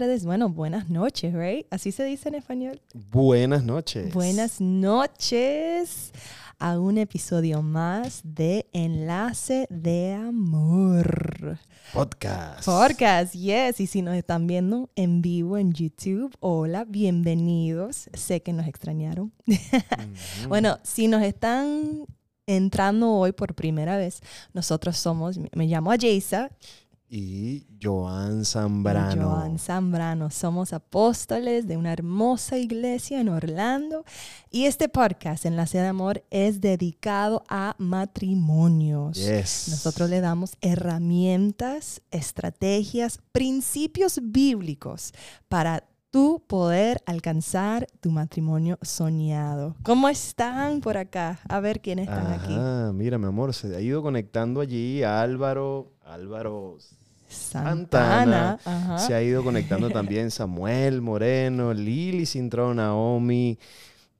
tardes, bueno, buenas noches, right? Así se dice en español. Buenas noches. Buenas noches a un episodio más de Enlace de Amor. Podcast. Podcast, yes. Y si nos están viendo en vivo en YouTube, hola, bienvenidos. Sé que nos extrañaron. bueno, si nos están entrando hoy por primera vez, nosotros somos, me llamo Ayesa y Joan Zambrano. Joan Zambrano. Somos apóstoles de una hermosa iglesia en Orlando y este podcast, Enlace de Amor, es dedicado a matrimonios. Nosotros le damos herramientas, estrategias, principios bíblicos para tú poder alcanzar tu matrimonio soñado. ¿Cómo están por acá? A ver quiénes están aquí. Ah, mira, mi amor, se ha ido conectando allí Álvaro, Álvaro Santana. Se ha ido conectando también Samuel Moreno, Lili Cintrón, Naomi.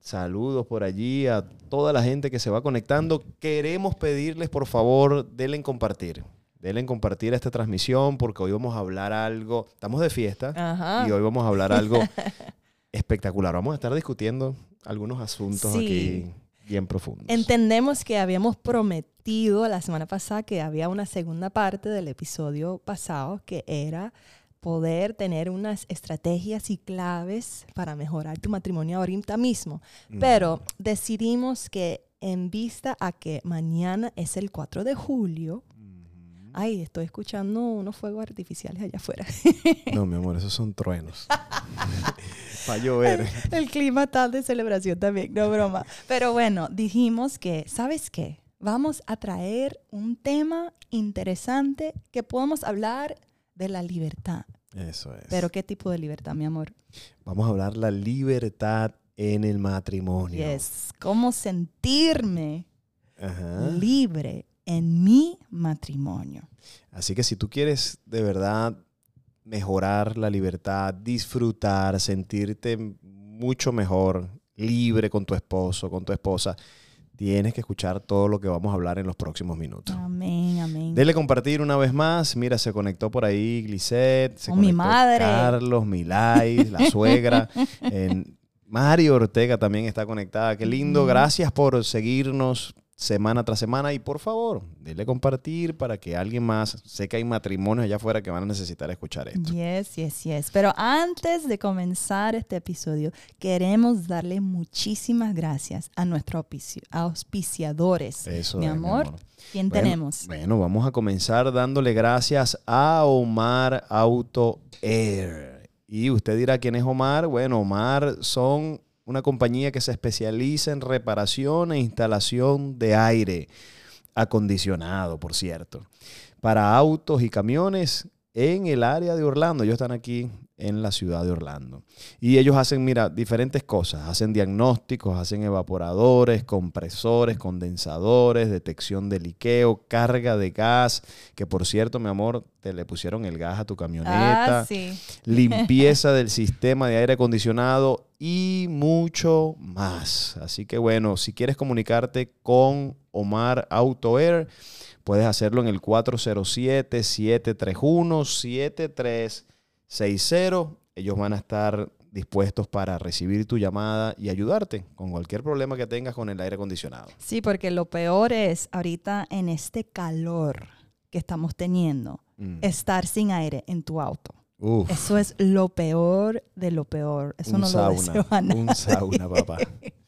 Saludos por allí a toda la gente que se va conectando. Queremos pedirles, por favor, denle en compartir. Denle en compartir esta transmisión porque hoy vamos a hablar algo. Estamos de fiesta y hoy vamos a hablar algo espectacular. Vamos a estar discutiendo algunos asuntos aquí bien profundos. Entendemos que habíamos prometido la semana pasada que había una segunda parte del episodio pasado que era poder tener unas estrategias y claves para mejorar tu matrimonio ahorita mismo. Pero decidimos que en vista a que mañana es el 4 de julio, Ay, estoy escuchando unos fuegos artificiales allá afuera. No, mi amor, esos son truenos. Para llover. El, clima está de celebración también, no broma. Pero bueno, dijimos que, ¿sabes qué? Vamos a traer un tema interesante que podamos hablar de la libertad. Eso es. Pero ¿qué tipo de libertad, mi amor? Vamos a hablar la libertad en el matrimonio. Yes. ¿Cómo sentirme libre en mi matrimonio? Así que si tú quieres de verdad mejorar la libertad, disfrutar, sentirte mucho mejor, libre con tu esposo, con tu esposa, tienes que escuchar todo lo que vamos a hablar en los próximos minutos. Amén, amén. Dele compartir una vez más. Mira, se conectó por ahí Glisette, se oh, mi madre. Carlos, Milay, la suegra. Mario Ortega también está conectada. Qué lindo. Gracias por seguirnos, semana tras semana y por favor, dile compartir para que alguien más, sé que hay matrimonios allá afuera que van a necesitar escuchar esto. Yes, yes, yes. Pero antes de comenzar este episodio, queremos darle muchísimas gracias a nuestros auspiciadores. Eso mi, amor. ¿Quién tenemos? Bueno, vamos a comenzar dándole gracias a Omar Auto Air. Y usted dirá quién es Omar. Bueno, Omar son una compañía que se especializa en reparación e instalación de aire acondicionado, por cierto, para autos y camiones en el área de Orlando. Ellos están aquí en la ciudad de Orlando. Y ellos hacen, mira, diferentes cosas. Hacen diagnósticos, hacen evaporadores, compresores, condensadores, detección de liqueo, carga de gas, que por cierto, mi amor, te le pusieron el gas a tu camioneta. Ah, sí. Limpieza del sistema de aire acondicionado y mucho más. Así que bueno, si quieres comunicarte con Omar Auto Air, puedes hacerlo en el 407-731-73 60. Ellos van a estar dispuestos para recibir tu llamada y ayudarte con cualquier problema que tengas con el aire acondicionado. Sí, porque lo peor es ahorita en este calor que estamos teniendo, mm. estar sin aire en tu auto. Eso es lo peor de lo peor. Eso no lo deseo a nadie. Un sauna, papá.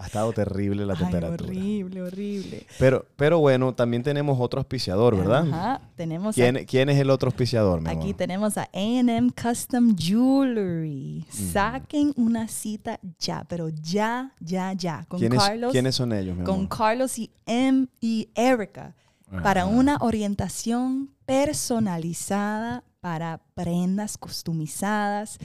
Ha estado terrible la temperatura. Horrible, horrible. Pero, pero bueno, también tenemos otro auspiciador, ¿verdad? Ajá, tenemos. ¿Quién, ¿quién es el otro auspiciador, mi Aquí tenemos a AM Custom Jewelry. Saquen una cita ya, pero ya, ya, ya. Con ¿Quiénes, Carlos. ¿Quiénes son ellos, mi Con Carlos y M y Erica. Para una orientación personalizada para prendas customizadas,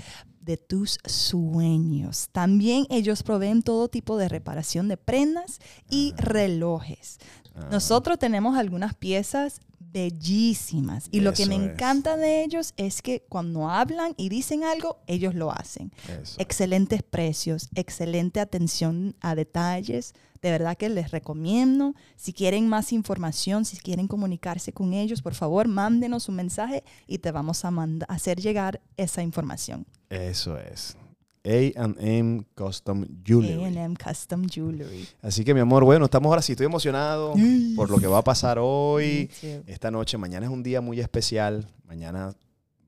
de tus sueños. También ellos proveen todo tipo de reparación de prendas y ah. relojes. Ah. Nosotros tenemos algunas piezas bellísimas y lo que me encanta de ellos es que cuando hablan y dicen algo, ellos lo hacen. Excelentes precios, excelente atención a detalles, de verdad que les recomiendo. Si quieren más información, si quieren comunicarse con ellos, por favor, mándenos un mensaje y te vamos a hacer llegar esa información. Eso es. AM Custom Jewelry. AM Custom Jewelry. Así que mi amor, bueno, estamos ahora sí, estoy emocionado por lo que va a pasar hoy, esta noche. Mañana es un día muy especial. Mañana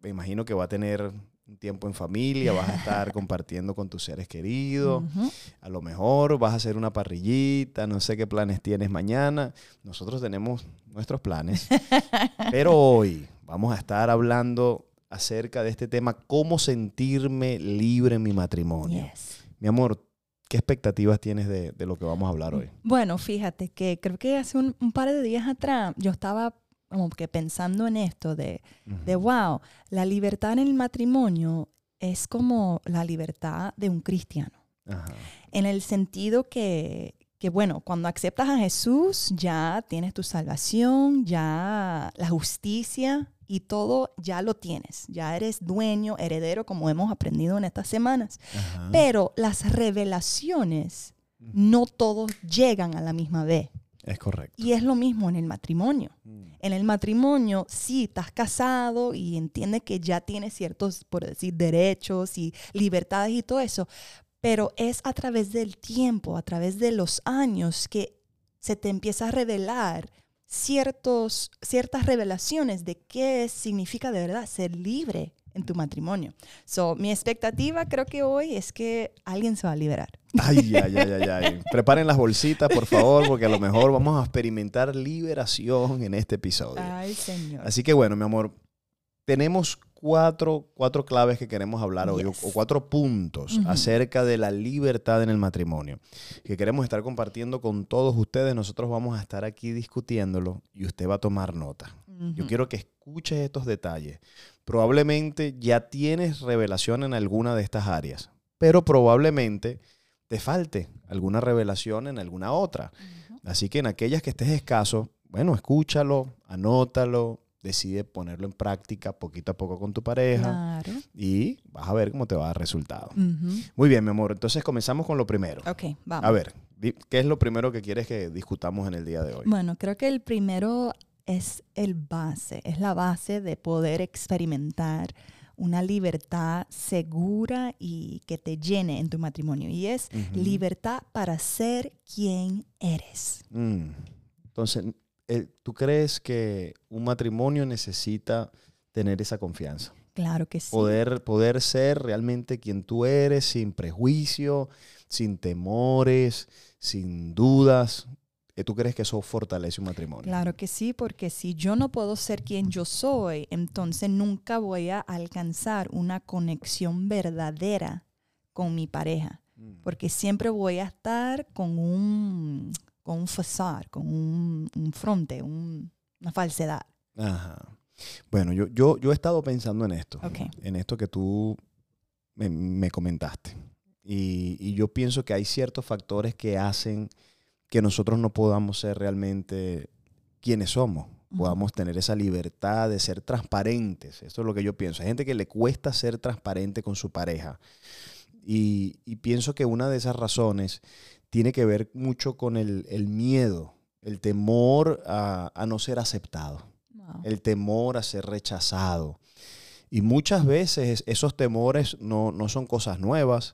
me imagino que va a tener un tiempo en familia, vas a estar compartiendo con tus seres queridos. A lo mejor vas a hacer una parrillita, no sé qué planes tienes mañana. Nosotros tenemos nuestros planes. Pero hoy vamos a estar hablando acerca de este tema, cómo sentirme libre en mi matrimonio. Mi amor, ¿qué expectativas tienes de, lo que vamos a hablar hoy? Bueno, fíjate que creo que hace un, par de días atrás yo estaba como que pensando en esto de, de, wow, la libertad en el matrimonio es como la libertad de un cristiano. En el sentido que, que, bueno, cuando aceptas a Jesús ya tienes tu salvación, ya la justicia y todo ya lo tienes, ya eres dueño, heredero, como hemos aprendido en estas semanas. Pero las revelaciones no todos llegan a la misma vez. Es correcto. Y es lo mismo en el matrimonio. Mm. En el matrimonio, sí, estás casado y entiendes que ya tienes ciertos, por decir, derechos y libertades y todo eso, pero es a través del tiempo, a través de los años que se te empieza a revelar ciertos, ciertas revelaciones de qué significa de verdad ser libre en tu matrimonio. So, mi expectativa creo que hoy es que alguien se va a liberar. Ay, ay, ay, ay, ay. Preparen las bolsitas, por favor, porque a lo mejor vamos a experimentar liberación en este episodio. Ay, Señor. Así que bueno, mi amor, tenemos cuatro, cuatro claves que queremos hablar hoy, o, cuatro puntos acerca de la libertad en el matrimonio, que queremos estar compartiendo con todos ustedes. Nosotros vamos a estar aquí discutiéndolo y usted va a tomar nota. Yo quiero que escuches estos detalles. Probablemente ya tienes revelación en alguna de estas áreas, pero probablemente te falte alguna revelación en alguna otra. Así que en aquellas que estés escaso, bueno, escúchalo, anótalo, decide ponerlo en práctica poquito a poco con tu pareja y vas a ver cómo te va a dar resultado. Muy bien, mi amor. Entonces comenzamos con lo primero. Ok, vamos. A ver, ¿qué es lo primero que quieres que discutamos en el día de hoy? Bueno, creo que el primero es el base, es la base de poder experimentar una libertad segura y que te llene en tu matrimonio. Y es libertad para ser quien eres. Mm. Entonces, ¿tú crees que un matrimonio necesita tener esa confianza? Claro que sí. Poder, poder ser realmente quien tú eres, sin prejuicio, sin temores, sin dudas. Eh, ¿Tú crees que eso fortalece un matrimonio? Claro que sí, porque si yo no puedo ser quien yo soy, entonces nunca voy a alcanzar una conexión verdadera con mi pareja, mm. porque siempre voy a estar con un, con un con un, un fronte, una falsedad. Ajá. Bueno, yo, yo, yo he estado pensando en esto, en esto que tú me, comentaste. Y, y, yo pienso que hay ciertos factores que hacen que nosotros no podamos ser realmente quienes somos. Podamos tener esa libertad de ser transparentes. Esto es lo que yo pienso. Hay gente que le cuesta ser transparente con su pareja. Y, y pienso que una de esas razones tiene que ver mucho con el, miedo, el temor a, no ser aceptado, el temor a ser rechazado. Y muchas veces esos temores no, son cosas nuevas,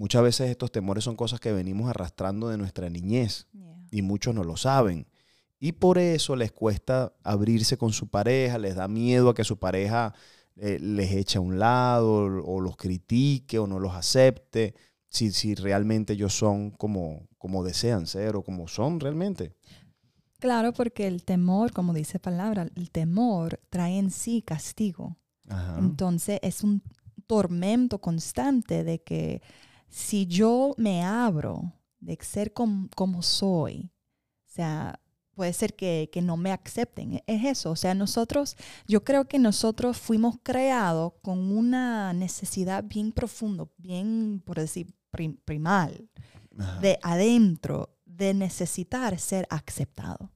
muchas veces estos temores son cosas que venimos arrastrando de nuestra niñez y muchos no lo saben. Y por eso les cuesta abrirse con su pareja, les da miedo a que su pareja eh, les eche a un lado o los critique o no los acepte si, si realmente ellos son como, como desean ser o como son realmente. Claro, porque el temor, como dice palabra, el temor trae en sí castigo. Entonces es un tormento constante de que si yo me abro de ser como soy, o sea, puede ser que, que, no me acepten. Es eso. O sea, nosotros, yo creo que nosotros fuimos creados con una necesidad bien profundo, bien, por decir, primal, de adentro, de necesitar ser aceptado.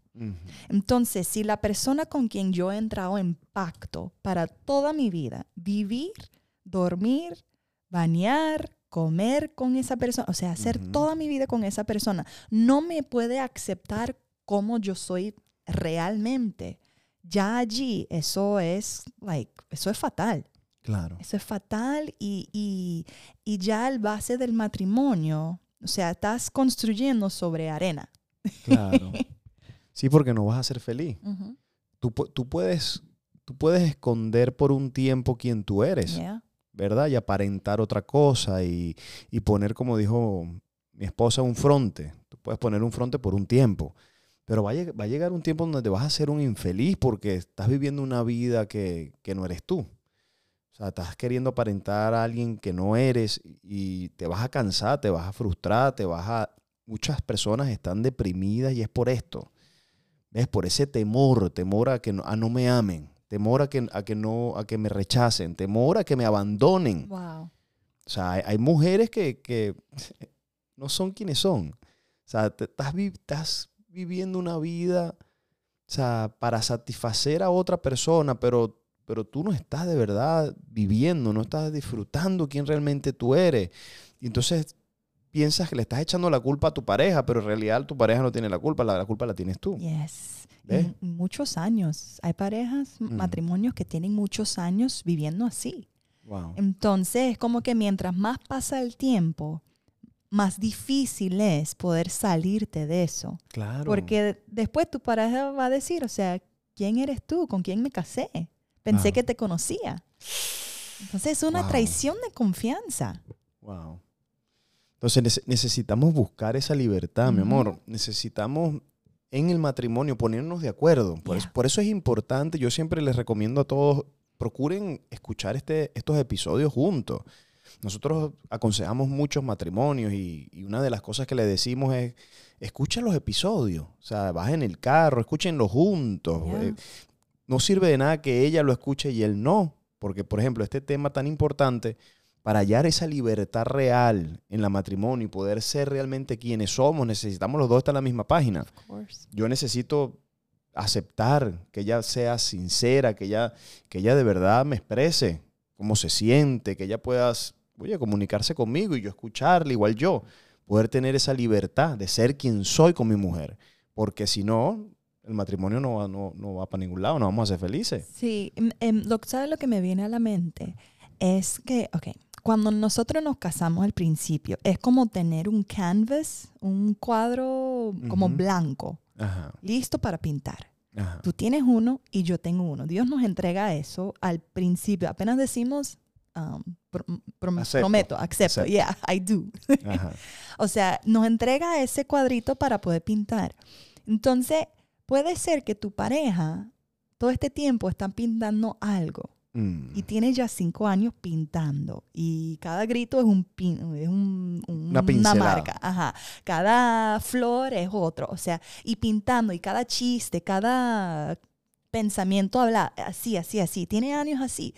Entonces, si la persona con quien yo he entrado en pacto para toda mi vida, vivir, dormir, bañar, comer con esa persona, o sea, hacer toda mi vida con esa persona, no me puede aceptar como yo soy realmente. Ya allí, eso es, like, eso es fatal. Claro. Eso es fatal y, y, y ya el base del matrimonio, o sea, estás construyendo sobre arena. Claro. Sí, porque no vas a ser feliz. Tú, pu- tú puedes, tú puedes esconder por un tiempo quién tú eres, Yeah. ¿Verdad? Y aparentar otra cosa y, y poner, como dijo mi esposa, un fronte. Tú puedes poner un fronte por un tiempo. Pero va a, llegar un tiempo donde te vas a ser un infeliz porque estás viviendo una vida que, que no eres tú. O sea, estás queriendo aparentar a alguien que no eres y te vas a cansar, te vas a frustrar, te vas a... Muchas personas están deprimidas y es por esto. ¿Ves? Por ese temor, temor a que no, a no me amen, temor a que, a, que no, a que me rechacen, temor a que me abandonen. Wow. O sea, hay, hay mujeres que, que no son quienes son. O sea, te- estás, vi- estás viviendo una vida, o sea, para satisfacer a otra persona, pero, pero tú no estás de verdad viviendo, no estás disfrutando quién realmente tú eres. Y entonces piensas que le estás echando la culpa a tu pareja, pero en realidad tu pareja no tiene la culpa, la, la culpa la tienes tú. Yes. Muchos años. Hay parejas, Mm. matrimonios que tienen muchos años viviendo así. Wow. Entonces, es como que mientras más pasa el tiempo, más difícil es poder salirte de eso. Claro. Porque después tu pareja va a decir, o sea, ¿quién eres tú? ¿Con quién me casé? Pensé Wow. que te conocía. Entonces es una Wow. traición de confianza. Wow. Entonces nece- necesitamos buscar esa libertad, mi amor. Necesitamos en el matrimonio ponernos de acuerdo. Por, eso, por eso es importante, yo siempre les recomiendo a todos, procuren escuchar este, estos episodios juntos. Nosotros aconsejamos muchos matrimonios y, y una de las cosas que le decimos es, escucha los episodios. O sea, vas en el carro, escúchenlos juntos. Yeah. Eh, no sirve de nada que ella lo escuche y él no. Porque, por ejemplo, este tema tan importante, para hallar esa libertad real en la matrimonio y poder ser realmente quienes somos, necesitamos los dos estar en la misma página. Of course. Yo necesito aceptar que ella sea sincera, que ella, que ella de verdad me exprese cómo se siente, que ella pueda oye, comunicarse conmigo y yo escucharle, igual yo, poder tener esa libertad de ser quien soy con mi mujer. Porque si no, el matrimonio no va, no, no va para ningún lado, no vamos a ser felices. Sí, em, em, lo, ¿sabes lo que me viene a la mente? Es que, ok, cuando nosotros nos casamos al principio, es como tener un canvas, un cuadro como blanco, Ajá, listo para pintar. ajá. Tú tienes uno y yo tengo uno. Dios nos entrega eso al principio. Apenas decimos, um, pro- prom- Acepto. prometo, acepto. Acepto. Yeah, I do. O sea, nos entrega ese cuadrito para poder pintar. Entonces, puede ser que tu pareja todo este tiempo está pintando algo Mm. y tiene ya cinco años pintando y cada grito es un pin, es un- un- Una marca, ajá. Cada flor es otro, o sea, y pintando y cada chiste, cada pensamiento habla así, así, así, tiene años así.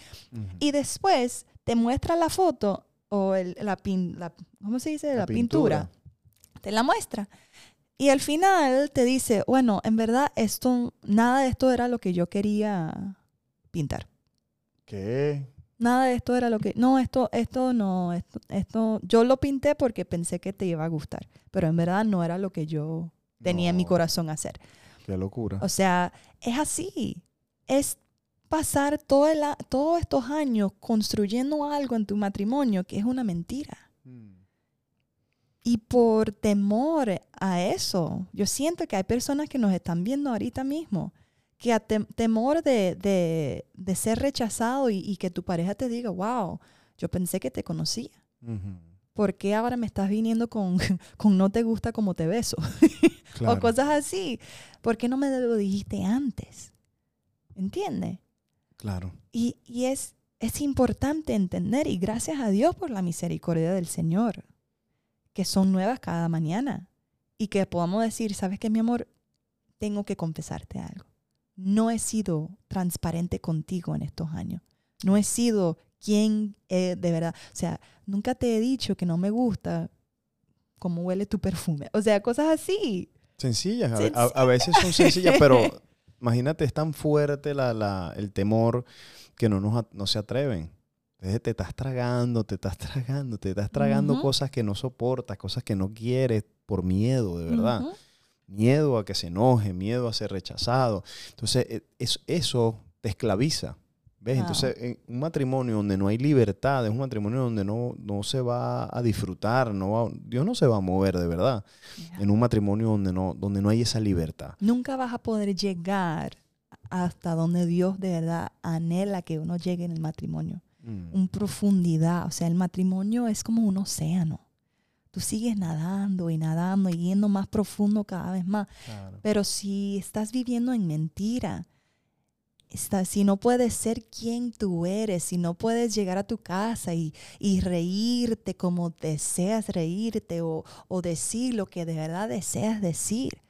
Y después te muestra la foto o el- la, pin, la- ¿cómo se dice? La, La pintura. Te la muestra. Y al final te dice, bueno, en verdad esto, nada de esto era lo que yo quería pintar. ¿Qué? Nada de esto era lo que, no, esto, esto no, esto, esto, yo lo pinté porque pensé que te iba a gustar, pero en verdad no era lo que yo tenía en mi corazón hacer. Qué locura. O sea, es así. Es pasar todo el todos estos años construyendo algo en tu matrimonio que es una mentira. Mm. Y por temor a eso, yo siento que hay personas que nos están viendo ahorita mismo, que a tem- temor de, de- de ser rechazado y, y que tu pareja te diga, wow, yo pensé que te conocía. Ujú. ¿Por qué ahora me estás viniendo con, con no te gusta como te beso? Claro. o cosas así. ¿Por qué no me lo dijiste antes? ¿Entiendes? Claro. Y, y es, es importante entender, y gracias a Dios por la misericordia del Señor, que son nuevas cada mañana. Y que podamos decir, ¿sabes qué, mi amor? Tengo que confesarte algo. No he sido transparente contigo en estos años. No he sido quien eh, de verdad. O sea, nunca te he dicho que no me gusta cómo huele tu perfume. O sea, cosas así. Sencillas, a, Sencillas. a- a veces son sencillas, pero imagínate, es tan fuerte la, la- el temor que no, nos, no se atreven. Entonces te estás tragando, te estás tragando, te estás tragando Ujú. cosas que no soportas, cosas que no quieres por miedo, de verdad. Ujú. Miedo a que se enoje, miedo a ser rechazado. Entonces, es- eso te esclaviza. ¿Ves? Wow. Entonces, en un matrimonio donde no hay libertad, es un matrimonio donde no, no se va a disfrutar, no va- Dios no se va a mover de verdad. Yeah. En un matrimonio donde no, donde no hay esa libertad. Nunca vas a poder llegar hasta donde Dios de verdad anhela que uno llegue en el matrimonio. Mm, En profundidad. O sea, el matrimonio es como un océano. Tú sigues nadando y nadando y yendo más profundo cada vez más. claro. Pero si estás viviendo en mentira, si no puedes ser quien tú eres, si no puedes llegar a tu casa y, y reírte como deseas reírte o, o decir lo que de verdad deseas decir.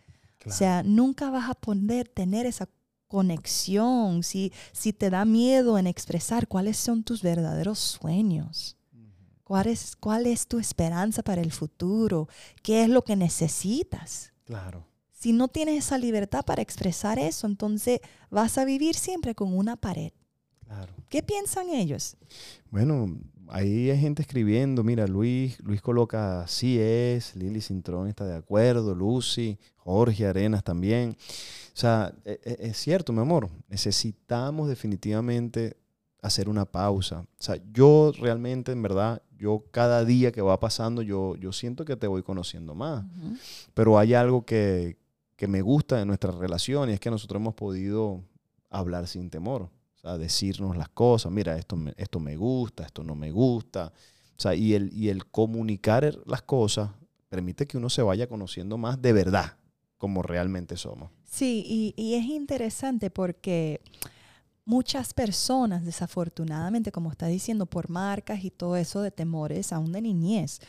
O sea, nunca vas a poder tener esa conexión si, si te da miedo en expresar cuáles son tus verdaderos sueños. ¿Cuál es, ¿Cuál es tu esperanza para el futuro? ¿Qué es lo que necesitas? Claro. Si no tienes esa libertad para expresar eso, entonces vas a vivir siempre con una pared. Claro. ¿Qué piensan ellos? Bueno, ahí hay gente escribiendo. Mira, Luis, Luis coloca sí es, Lili Cintrón está de acuerdo, Lucy, Jorge Arenas también. O sea, e- e- es, cierto, mi amor. Necesitamos definitivamente hacer una pausa. O sea, yo realmente, en verdad, yo cada día que va pasando, yo, yo siento que te voy conociendo más. Pero hay algo que, que me gusta de nuestra relación y es que nosotros hemos podido hablar sin temor. O sea, decirnos las cosas, mira, esto me, esto me gusta, esto no me gusta. O sea, y el, y el comunicar las cosas permite que uno se vaya conociendo más de verdad, como realmente somos. Sí, y, y es interesante porque muchas personas, desafortunadamente, como está diciendo, por marcas y todo eso de temores, aún de niñez,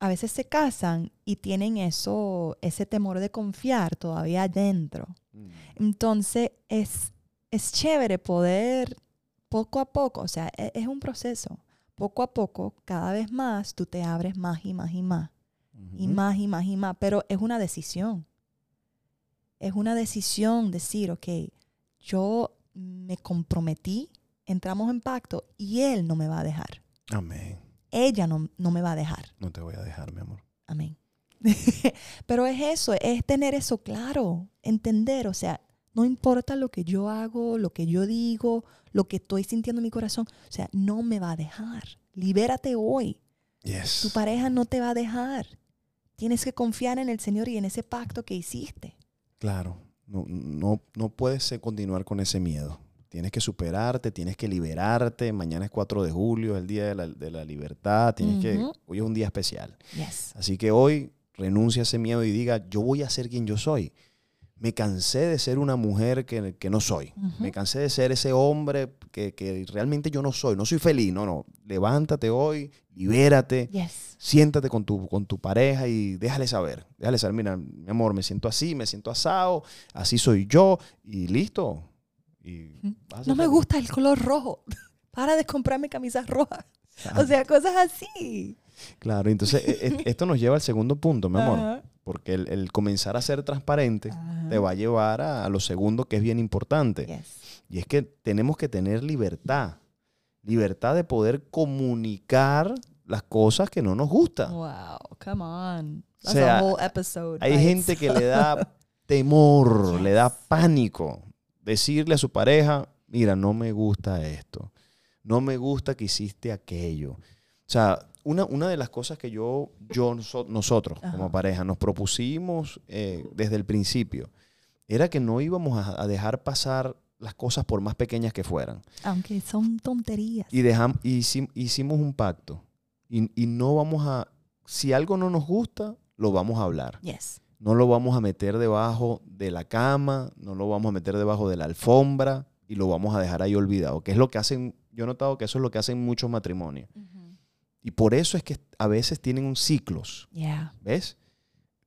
a veces se casan y tienen eso, ese temor de confiar todavía adentro. Entonces es, es chévere poder poco a poco, o sea, e- es, un proceso. Poco a poco, cada vez más, tú te abres más y más y más, y más y más y más, pero es una decisión. Es una decisión decir, ok, yo me comprometí, entramos en pacto y él no me va a dejar. Amén. Ella no, no me va a dejar. No te voy a dejar, mi amor. Amén. Pero es eso, es tener eso claro, entender, o sea, no importa lo que yo hago, lo que yo digo, lo que estoy sintiendo en mi corazón, o sea, no me va a dejar. Libérate hoy. Yes. Tu pareja no te va a dejar. Tienes que confiar en el Señor y en ese pacto que hiciste. Claro, no, no, no puedes eh, continuar con ese miedo. Tienes que superarte, tienes que liberarte. Mañana es 4 de julio, es el Día de la, de la Libertad. Tienes que, hoy es un día especial. Yes. Así que hoy renuncia a ese miedo y diga, yo voy a ser quien yo soy. Me cansé de ser una mujer que, que no soy. Me cansé de ser ese hombre que, que realmente yo no soy. No soy feliz. No, no. Levántate hoy, libérate. Yes. Siéntate con tu, con tu pareja y déjale saber. Déjale saber, mira, mi amor, me siento así, me siento asado, así soy yo y listo. Y No me gusta el color rojo. Para de comprarme camisas rojas. O sea, cosas así. Claro, entonces e- e- esto nos lleva al segundo punto, mi amor. Porque el, el comenzar a ser transparente Ajá. te va a llevar a, a lo segundo que es bien importante. Yes. Y es que tenemos que tener libertad. Libertad de poder comunicar las cosas que no nos gustan. Wow, come on. That's sea, a whole episode. Hay gente que le da temor, Yes. le da pánico decirle a su pareja, mira, no me gusta esto, no me gusta que hiciste aquello. O sea, una, una de las cosas que yo, yo noso- nosotros como pareja nos propusimos eh, desde el principio era que no íbamos a, a dejar pasar las cosas por más pequeñas que fueran. Aunque son tonterías. Y dejam- hicim- hicimos un pacto. Y, y no vamos a, si algo no nos gusta, lo vamos a hablar. Yes. No lo vamos a meter debajo de la cama, no lo vamos a meter debajo de la alfombra y lo vamos a dejar ahí olvidado, que es lo que hacen, yo he notado que eso es lo que hacen muchos matrimonios. Y por eso es que a veces tienen un ciclos, Yeah. ¿ves?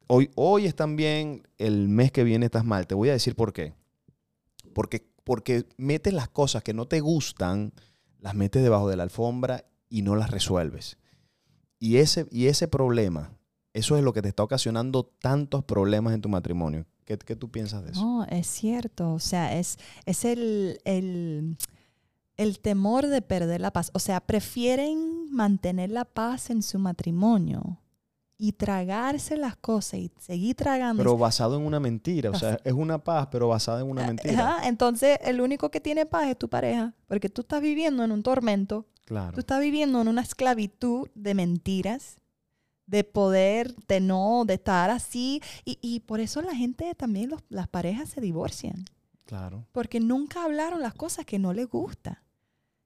Hoy, hoy están bien, el mes que viene estás mal. Te voy a decir por qué. Porque, porque metes las cosas que no te gustan, las metes debajo de la alfombra y no las resuelves. Y ese, y ese problema, eso es lo que te está ocasionando tantos problemas en tu matrimonio. ¿Qué, qué tú piensas de eso? No, es cierto. O sea, es, es el, el, el temor de perder la paz. O sea, prefieren mantener la paz en su matrimonio y tragarse las cosas y seguir tragando. Pero basado en una mentira. O sea, es una paz, pero basada en una mentira. Ajá, entonces, el único que tiene paz es tu pareja, porque tú estás viviendo en un tormento. Claro. Tú estás viviendo en una esclavitud de mentiras, de poder, de no, de estar así. Y, y por eso la gente también, los- las parejas se divorcian, Claro. porque nunca hablaron las cosas que no les gusta.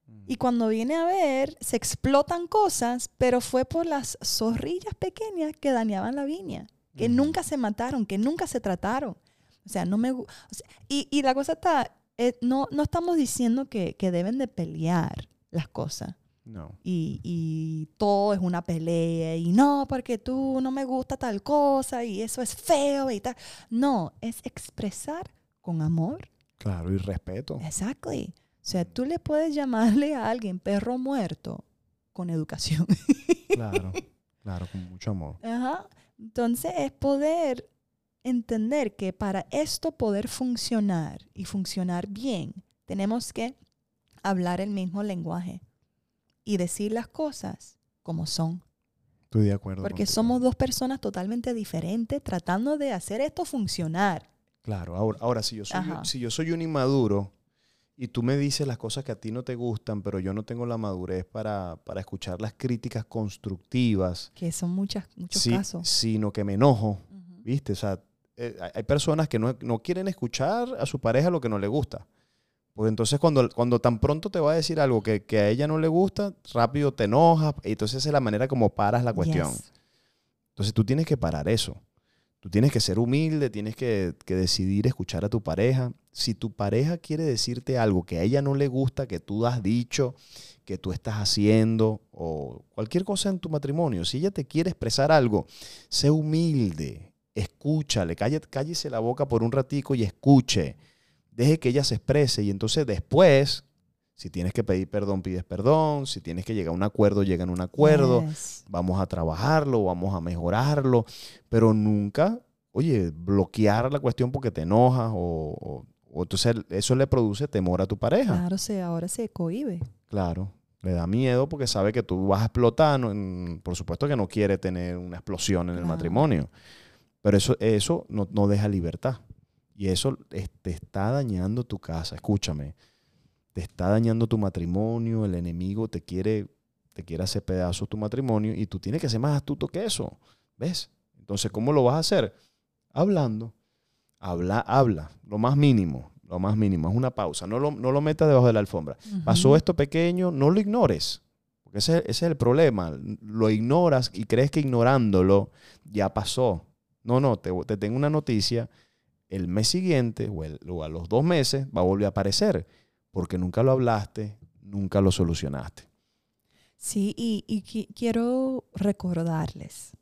Mm. Y cuando viene a ver, se explotan cosas, pero fue por las zorrillas pequeñas que dañaban la viña, que Ujú. nunca se mataron, que nunca se trataron. O sea, no me o sea, y, y la cosa está, eh, no, no estamos diciendo que, que deben de pelear las cosas. No. Y, y todo es una pelea y no, porque tú no me gusta tal cosa y eso es feo y tal. No, es expresar con amor. Claro, y respeto. Exactly. O sea, tú le puedes llamarle a alguien perro muerto con educación. Claro. Claro, con mucho amor. Ajá. Entonces es poder entender que para esto poder funcionar y funcionar bien, tenemos que hablar el mismo lenguaje y decir las cosas como son. Estoy de acuerdo. Porque somos dos personas totalmente diferentes tratando de hacer esto funcionar. Claro, ahora, ahora si, yo soy, Ajá. si yo soy un inmaduro y tú me dices las cosas que a ti no te gustan, pero yo no tengo la madurez para, para escuchar las críticas constructivas, Que son muchas, muchos casos. sino que me enojo. ¿viste? O sea, eh, hay- hay personas que no, no quieren escuchar a su pareja lo que no le gusta. Pues entonces cuando, cuando tan pronto te va a decir algo que, que a ella no le gusta, rápido te enojas, y entonces esa es la manera como paras la cuestión. Yes. Entonces tú tienes que parar eso. Tú tienes que ser humilde, tienes que, que decidir escuchar a tu pareja. Si tu pareja quiere decirte algo que a ella no le gusta, que tú has dicho, que tú estás haciendo, o cualquier cosa en tu matrimonio, si ella te quiere expresar algo, sé humilde, escúchale, calle- cállese la boca por un ratico y escuche. Deje que ella se exprese y entonces después, si tienes que pedir perdón, pides perdón, si tienes que llegar a un acuerdo, llegan a un acuerdo. Yes. vamos a trabajarlo, vamos a mejorarlo, pero nunca, oye, bloquear la cuestión porque te enojas o, o- o entonces eso le produce temor a tu pareja. Claro, se, ahora se cohibe. Claro, le da miedo porque sabe que tú vas a explotar, no- en- por supuesto que no quiere tener una explosión en el matrimonio, pero eso, eso no, no deja libertad. Y eso es- te está dañando tu casa, escúchame, te está dañando tu matrimonio, el enemigo te quiere, te quiere hacer pedazos tu matrimonio y tú tienes que ser más astuto que eso, ¿ves? Entonces, ¿cómo lo vas a hacer? Hablando. Habla, habla, lo más mínimo, lo más mínimo, es una pausa, no lo, no lo metas debajo de la alfombra. Pasó esto pequeño, no lo ignores. Porque ese, ese es el problema. Lo ignoras y crees que ignorándolo ya pasó. No, no, te, te tengo una noticia. El mes siguiente o, el- o a los dos meses va a volver a aparecer. Porque nunca lo hablaste, nunca lo solucionaste. Sí, y, y qui- quiero recordarles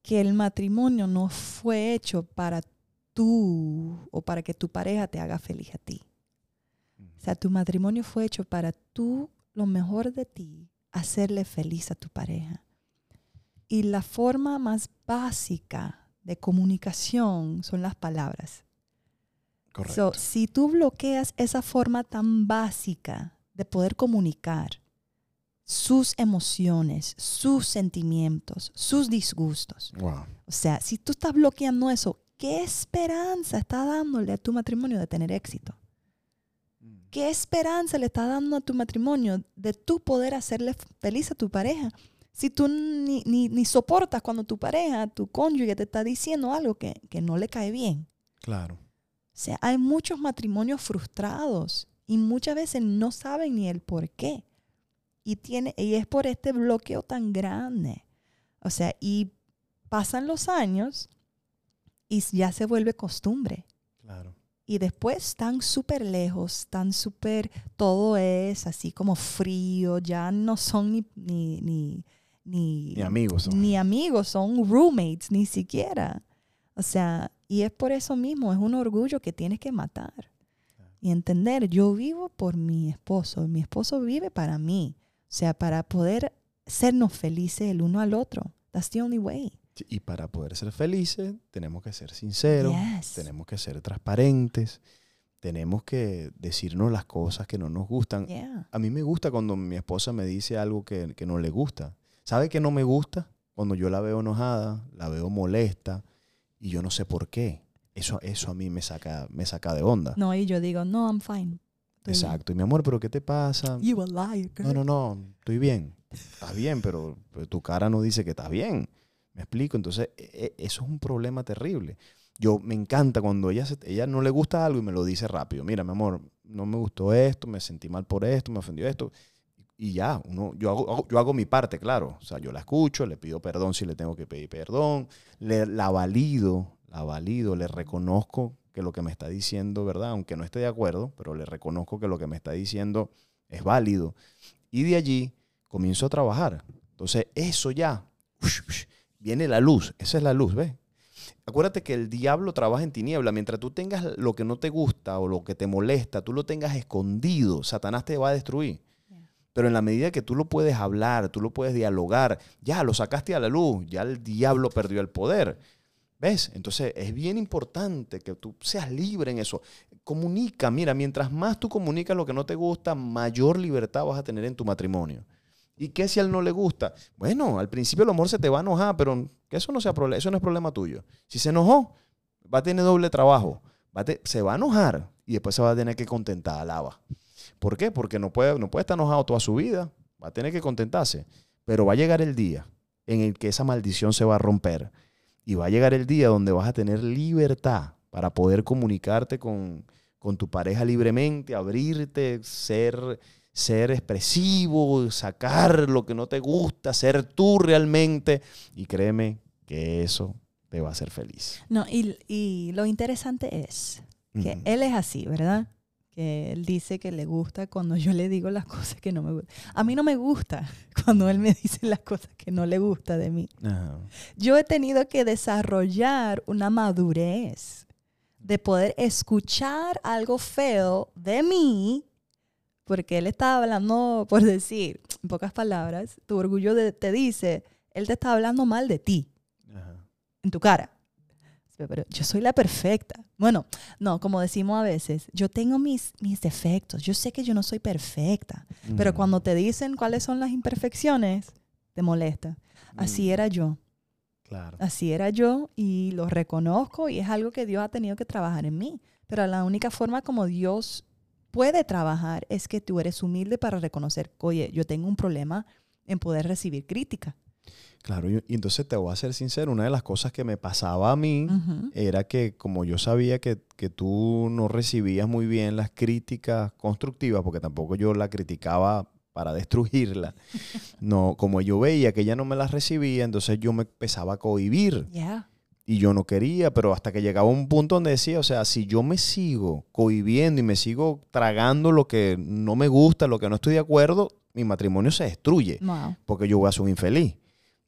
que el matrimonio no fue hecho para tú o para que tu pareja te haga feliz a ti. O sea, tu matrimonio fue hecho para tú, lo mejor de ti, hacerle feliz a tu pareja. Y la forma más básica de comunicación son las palabras. Correcto. So, si tú bloqueas esa forma tan básica de poder comunicar sus emociones, sus sentimientos, sus disgustos, Wow. o sea, si tú estás bloqueando eso, ¿qué esperanza está dándole a tu matrimonio de tener éxito? ¿Qué esperanza le está dando a tu matrimonio de tú poder hacerle feliz a tu pareja? Si tú ni, ni- ni soportas cuando tu pareja, tu cónyuge te está diciendo algo que, que no le cae bien. Claro. O sea, hay muchos matrimonios frustrados y muchas veces no saben ni el por qué. Y, tiene, y es por este bloqueo tan grande. O sea, y pasan los años y ya se vuelve costumbre. Claro. Y después están súper lejos, están súper, todo es así como frío, ya no son ni, ni, ni, ni, Ni amigos. son. ni amigos, son roommates, ni siquiera. O sea, y es por eso mismo, es un orgullo que tienes que matar. Y entender, yo vivo por mi esposo, mi esposo vive para mí. O sea, para poder sernos felices el uno al otro. That's the only way. Y para poder ser felices, tenemos que ser sinceros, Yes. tenemos que ser transparentes, tenemos que decirnos las cosas que no nos gustan. Yeah. A mí me gusta cuando mi esposa me dice algo que, que no le gusta. ¿Sabe qué no me gusta? Cuando yo la veo enojada, la veo molesta y yo no sé por qué. Eso, eso a mí me saca, me saca de onda. No, y yo digo, no, I'm fine. Estoy bien. Exacto. Y mi amor, ¿pero qué te pasa? You a liar, girl. No, no, no, estoy bien. Estás bien, pero, pero tu cara no dice que estás bien. ¿Me explico? Entonces, e- e- eso es un problema terrible. Yo me encanta cuando ella, se- ella no le gusta algo y me lo dice rápido. Mira, mi amor, no me gustó esto, me sentí mal por esto, me ofendió esto. Y ya, uno, yo, hago, yo hago mi parte, claro. O sea, yo la escucho, le pido perdón si le tengo que pedir perdón, la valido, la valido, le reconozco que lo que me está diciendo, ¿verdad? Aunque no esté de acuerdo, pero le reconozco que lo que me está diciendo es válido. Y de allí comienzo a trabajar. Entonces, eso ya, viene la luz. Esa es la luz, ¿ves? Acuérdate que el diablo trabaja en tiniebla. Mientras tú tengas lo que no te gusta o lo que te molesta, tú lo tengas escondido, Satanás te va a destruir. Pero en la medida que tú lo puedes hablar, tú lo puedes dialogar, ya lo sacaste a la luz, ya el diablo perdió el poder. ¿Ves? Entonces es bien importante que tú seas libre en eso. Comunica, mira, mientras más tú comunicas lo que no te gusta, mayor libertad vas a tener en tu matrimonio. ¿Y qué si a él no le gusta? Bueno, al principio a lo mejor se te va a enojar, pero que eso no sea problema, eso no es problema tuyo. Si se enojó, va a tener doble trabajo. Va a se va a enojar y después se va a tener que contentar, alaba. ¿Por qué? Porque no puede, no puede estar enojado toda su vida. Va a tener que contentarse. Pero va a llegar el día en el que esa maldición se va a romper. Y va a llegar el día donde vas a tener libertad para poder comunicarte con, con tu pareja libremente, abrirte, ser, ser expresivo, sacar lo que no te gusta, ser tú realmente. Y créeme que eso te va a hacer feliz. No, y, y lo interesante es que él es así, ¿verdad? Que él dice que le gusta cuando yo le digo las cosas que no me gustan. A mí no me gusta cuando él me dice las cosas que no le gusta de mí. Yo he tenido que desarrollar una madurez de poder escuchar algo feo de mí, porque él está hablando, por decir, en pocas palabras, tu orgullo de- te dice, él te está hablando mal de ti Ajá. en tu cara. Pero yo soy la perfecta. Bueno, no, como decimos a veces, yo tengo mis, mis defectos. Yo sé que yo no soy perfecta. Pero cuando te dicen cuáles son las imperfecciones, te molesta. Así Mm, era yo. Claro. Así era yo y lo reconozco y es algo que Dios ha tenido que trabajar en mí. Pero la única forma como Dios puede trabajar es que tú eres humilde para reconocer, oye, yo tengo un problema en poder recibir crítica. Claro, y, y entonces te voy a ser sincero, una de las cosas que me pasaba a mí era que como yo sabía que, que tú no recibías muy bien las críticas constructivas, porque tampoco yo la criticaba para destruirla, no, como yo veía que ella no me las recibía, entonces yo me empezaba a cohibir Yeah. y yo no quería, pero hasta que llegaba un punto donde decía, o sea, si yo me sigo cohibiendo y me sigo tragando lo que no me gusta, lo que no estoy de acuerdo, mi matrimonio se destruye Wow. porque yo voy a ser un infeliz.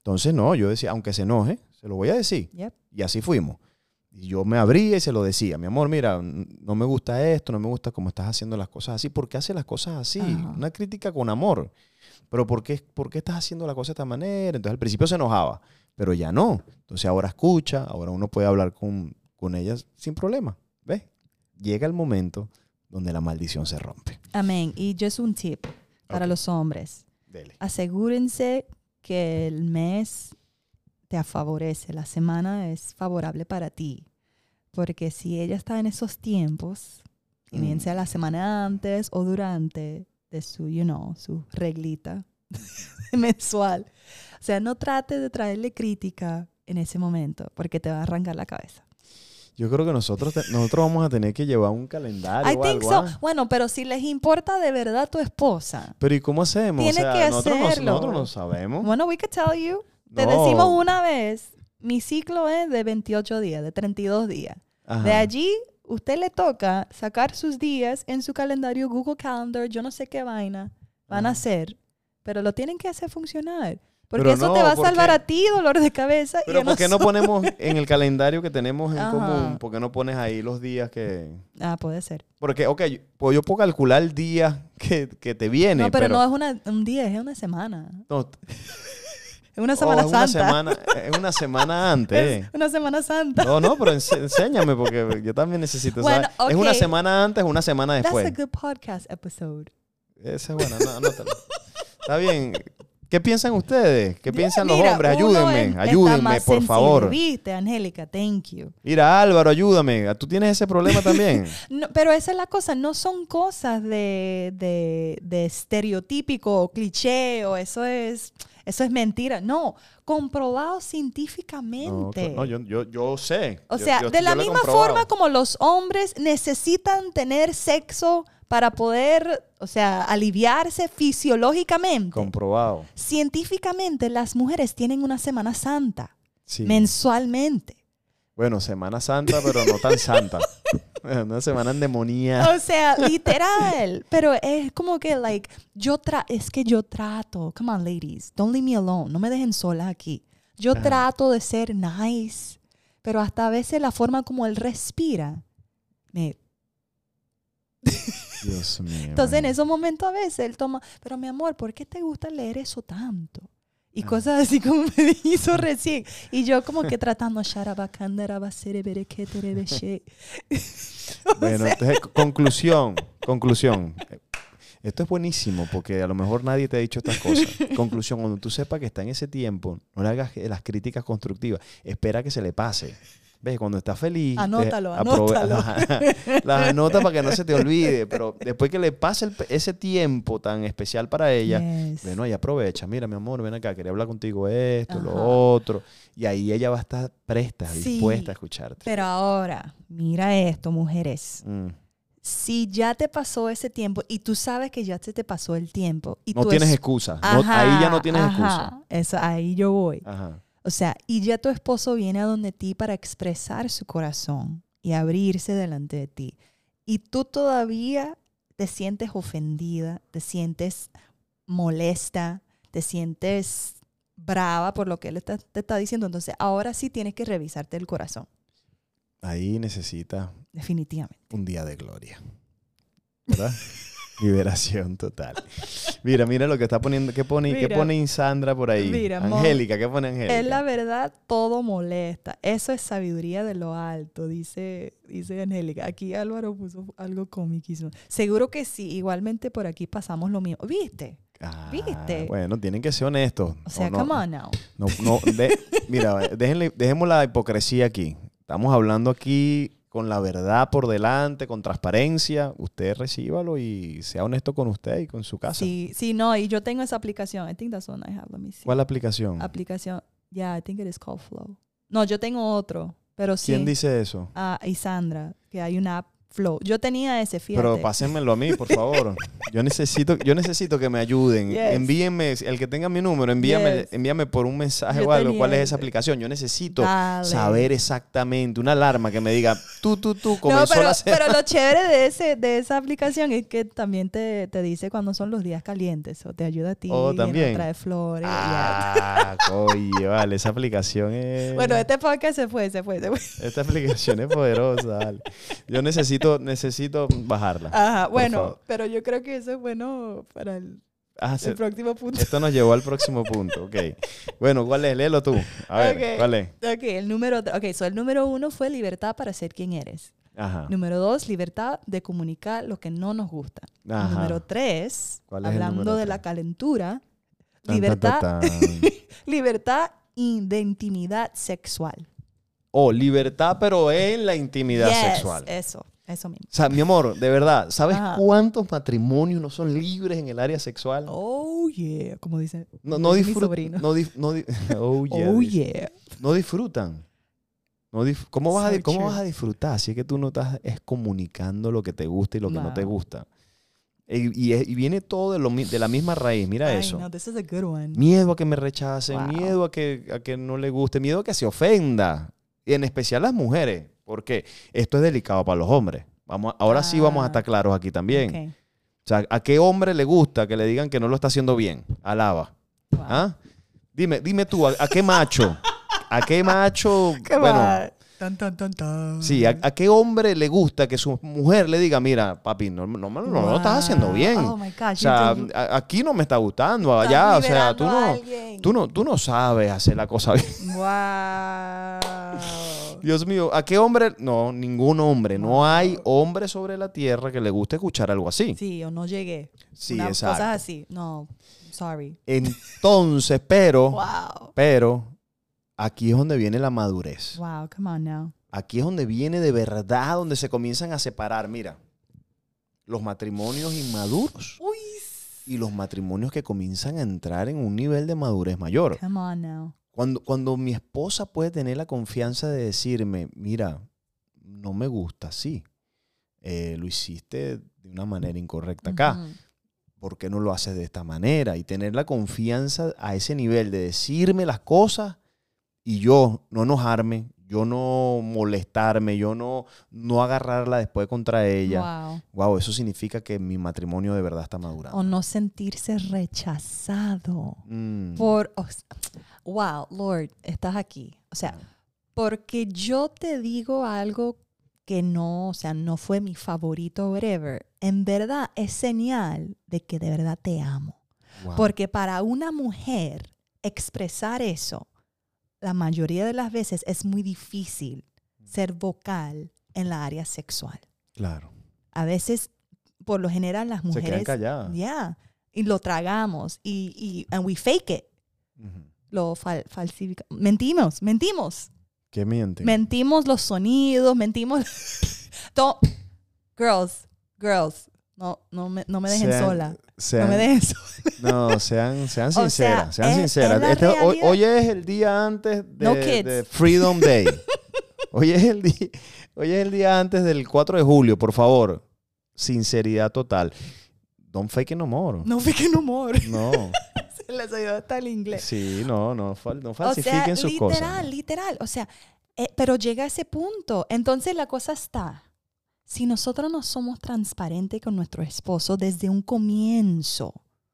Entonces, no, yo decía, aunque se enoje, se lo voy a decir. Yep. Y así fuimos. Y yo me abría y se lo decía, mi amor, mira, no me gusta esto, no me gusta cómo estás haciendo las cosas así. ¿Por qué haces las cosas así? Ajá. Una crítica con amor. Pero ¿por qué, ¿por qué estás haciendo la cosa de esta manera? Entonces al principio se enojaba, pero ya no. Entonces ahora escucha, ahora uno puede hablar con, con ellas sin problema. ¿Ves? Llega el momento donde la maldición se rompe. Amén. Y yo es un tip para los hombres. Dele. Asegúrense que el mes te favorece, la semana es favorable para ti. Porque si ella está en esos tiempos, y bien Mm. sea la semana antes o durante de su, you know, su reglita mensual. O sea, no trate de traerle crítica en ese momento, porque te va a arrancar la cabeza. Yo creo que nosotros, te- nosotros vamos a tener que llevar un calendario I o think algo, so. Bueno, pero si les importa de verdad tu esposa, Pero ¿y cómo hacemos? O sea, que nosotros, no- hacerlo. nosotros no sabemos. bueno, we could tell you. Te No. decimos una vez, mi ciclo es de 28 días, de 32 días. Ajá. De allí, usted le toca sacar sus días en su calendario Google Calendar, yo no sé qué vaina van a hacer, pero lo tienen que hacer funcionar. Porque Pero eso no, te va a salvar a ti dolor de cabeza. Pero ¿por qué no ponemos en el calendario que tenemos en Ajá. común? ¿Por qué no pones ahí los días que...? Ah, puede ser. Porque, ok, pues yo puedo calcular el día que, que te viene, No, pero, pero... no es una, un día, es una semana. no, Es una Oh, Semana es una Santa. semana, es una semana antes. Es una Semana Santa. No, no, pero enséñame porque yo también necesito Bueno, saber. Es una semana antes, una semana That's a después. good podcast episode. Esa es buena, no, anótala. Está bien. ¿Qué piensan ustedes? ¿Qué piensan los Mira, hombres? uno Ayúdenme, está ayúdenme, más por favor. Viste, Angélica, thank you. Mira, Álvaro, ayúdame. ¿Tú tienes ese problema también? No, pero esa es la cosa, no son cosas de, de, de estereotípico o cliché o eso es, eso es mentira. No, comprobado No, científicamente. no, yo, yo, yo sé. o Yo- sea, de la misma forma como los hombres necesitan tener sexo para poder, o sea, aliviarse fisiológicamente. Comprobado. Científicamente, las mujeres tienen una Semana Santa Sí. mensualmente. Bueno, Semana Santa, pero no tan santa. Una semana endemoniada. O sea, literal. Pero es como que, like, yo tra es que yo trato. Come on, ladies. Don't leave me alone. No me dejen sola aquí. Yo Ajá. trato de ser nice. Pero hasta a veces la forma como él respira. me- Dios mío. Entonces, en esos momentos a veces él toma, pero mi amor, ¿por qué te gusta leer eso tanto? Y Ah. cosas así como me hizo recién. Y yo como que tratando, Bueno, entonces, conclusión, conclusión. Esto es buenísimo porque a lo mejor nadie te ha dicho estas cosas. Conclusión, cuando tú sepas que está en ese tiempo, no le hagas eh, las críticas constructivas. Espera que se le pase. ¿Ves? Cuando está feliz... Anótalo, anótalo. Ajá. Las anota para que no se te olvide. Pero después que le pase el ese tiempo tan especial para ella, yes. bueno, ahí aprovecha. Mira, mi amor, ven acá, quería hablar contigo esto, Ajá. lo otro. Y ahí ella va a estar presta, Sí. dispuesta a escucharte. Pero ahora, mira esto, mujeres. Mm. Si ya te pasó ese tiempo y tú sabes que ya se te pasó el tiempo y No tú tienes es- excusa. No- ahí ya no tienes excusa. Ajá, eso, ahí yo voy. Ajá. O sea, y ya tu esposo viene a donde ti para expresar su corazón y abrirse delante de ti. Y tú todavía te sientes ofendida, te sientes molesta, te sientes brava por lo que él está- te está diciendo. Entonces, ahora sí tienes que revisarte el corazón, Ahí necesita definitivamente. un día de gloria. ¿Verdad? Liberación total. Mira, mira lo que está poniendo. ¿Qué pone, ¿qué pone Sandra por ahí? Mira, Angélica, ¿qué pone Angélica? Es la verdad, todo molesta. Eso es sabiduría de lo alto, dice, dice Angélica. Aquí Álvaro puso algo comiquísimo. Seguro que sí, igualmente por aquí pasamos lo mismo. ¿Viste? Ah, ¿Viste? Bueno, tienen que ser honestos. O sea, no, come on now. No, no, de- mira, déjenle- dejemos la hipocresía aquí. Estamos hablando aquí con la verdad por delante, con transparencia. Usted recíbalo y sea honesto con usted y con su casa. Sí, sí, no, y yo tengo esa aplicación. I think that's one I have. Let me see. ¿Cuál aplicación? Aplicación. Yeah, I think it is called Flow. No, yo tengo otro, pero sí. ¿Quién dice eso? Ah, y Sandra, que hay una app Flow. Yo tenía ese, fíjate. Pero pásenmelo a mí, por favor. Yo necesito, yo necesito que me ayuden. Yes. Envíenme, el que tenga mi número, envíame, Yes. envíame por un mensaje Yo o algo cuál es esa aplicación. Yo necesito Dale. saber exactamente, una alarma que me diga, tú, tú, tú, No, comenzó pero, la pero lo chévere de, ese, de esa aplicación es que también te, te dice cuando son los días calientes o te ayuda a ti. Oh, no también. trae flores. Ah, oye, vale, esa aplicación es... Bueno, este podcast se fue, se fue, se fue. Esta aplicación es poderosa, vale. Yo necesito, necesito bajarla. Ajá, bueno, pero yo creo que eso es bueno para el, Ah, el se- próximo punto. esto nos llevó al próximo punto, ok. Bueno, ¿cuál es? Léelo tú. A ver, Ok. ¿cuál es? Ok, el número, ok, so el número uno fue libertad para ser quien eres. Ajá. Número dos, libertad de comunicar lo que no nos gusta. Ajá. Número tres, ¿Cuál es el hablando número de tres? la calentura, tan, libertad, tan, tan. libertad de intimidad sexual. Oh, libertad, pero en la intimidad Yes, sexual. Eso, eso mismo. O sea, mi amor, de verdad, ¿sabes Ajá. cuántos matrimonios no son libres en el área sexual? Oh, yeah, como dice, no, no dice disfrutan. sobrino. No, dif- no di- oh, yeah, oh, yeah. No disfrutan. No dif- ¿Cómo, vas a, So di- ¿Cómo true. vas a disfrutar si es que tú no estás es comunicando lo que te gusta y lo que no te gusta? Y, y es- y viene todo de, lo mi- de la misma raíz. Mira Ay, eso. no, this is a good one. Miedo a que me rechacen, Wow. miedo a que, a que no le guste, miedo a que se ofenda. Y en especial las mujeres, porque esto es delicado para los hombres. Vamos, ahora sí vamos a Ah. estar claros aquí también. O sea, ¿a qué hombre le gusta que le digan que no lo está haciendo bien? Alaba. wow. ¿Ah? Dime, dime tú, ¿a, a qué macho? ¿A qué macho? Qué bueno, va. Tan, tan, tan, tan. Sí, ¿a, a qué hombre le gusta que su mujer le diga, mira, papi, no, no, no, no lo estás haciendo bien? Oh my gosh. o sea, you- you- a- aquí no me está gustando, allá, o sea, tú no, tú no, tú no sabes hacer la cosa bien. Wow. Dios mío, ¿a qué hombre? No, ningún hombre. No hay hombre sobre la tierra que le guste escuchar algo así. Sí, o no llegué. Sí, Una- exacto. Cosas así. No, sorry. Entonces, pero, Wow. pero, aquí es donde viene la madurez. Wow, come on now. Aquí es donde viene de verdad, donde se comienzan a separar. Mira, los matrimonios inmaduros Uy. y los matrimonios que comienzan a entrar en un nivel de madurez mayor. Come on now. Cuando, cuando mi esposa puede tener la confianza de decirme, mira, no me gusta así, eh, lo hiciste de una manera incorrecta acá, Ujú. ¿por qué no lo haces de esta manera? Y tener la confianza a ese nivel de decirme las cosas y yo no enojarme, yo no molestarme, yo no, no agarrarla después contra ella. Wow. Wow, eso significa que mi matrimonio de verdad está madurando. O no sentirse rechazado. Mm, Por, o wow, Lord, estás aquí. O sea, porque yo te digo algo que no, o sea, no fue mi favorito, whatever, en verdad es señal de que de verdad te amo. wow. Porque para una mujer expresar eso, la mayoría de las veces es muy difícil ser vocal en la área sexual. Claro. A veces, por lo general, las Se quedan mujeres... calladas. Yeah. Y lo tragamos y, y and we fake it. Ujú. Lo fal falsificamos. Mentimos, mentimos. ¿Qué mienten? Mentimos los sonidos, mentimos... Girls, girls, no, no, me, no me dejen Sean- sola. sean- no me dejen sola. No, sean, sean O sea, sinceras, sean es- sinceras. es Este- hoy, es el día antes de, No kids. de Freedom Day. hoy, es el día, hoy es el día antes del 4 de julio, por favor. Sinceridad total. Don't fake it no more. No fake no more. No. Les ayudó hasta el inglés. Sí, no, no, no O falsifiquen sea, sus literal, cosas. literal. O sea, eh, pero llega a ese punto. Entonces la cosa está. Si nosotros no somos transparentes con nuestro esposo desde un comienzo,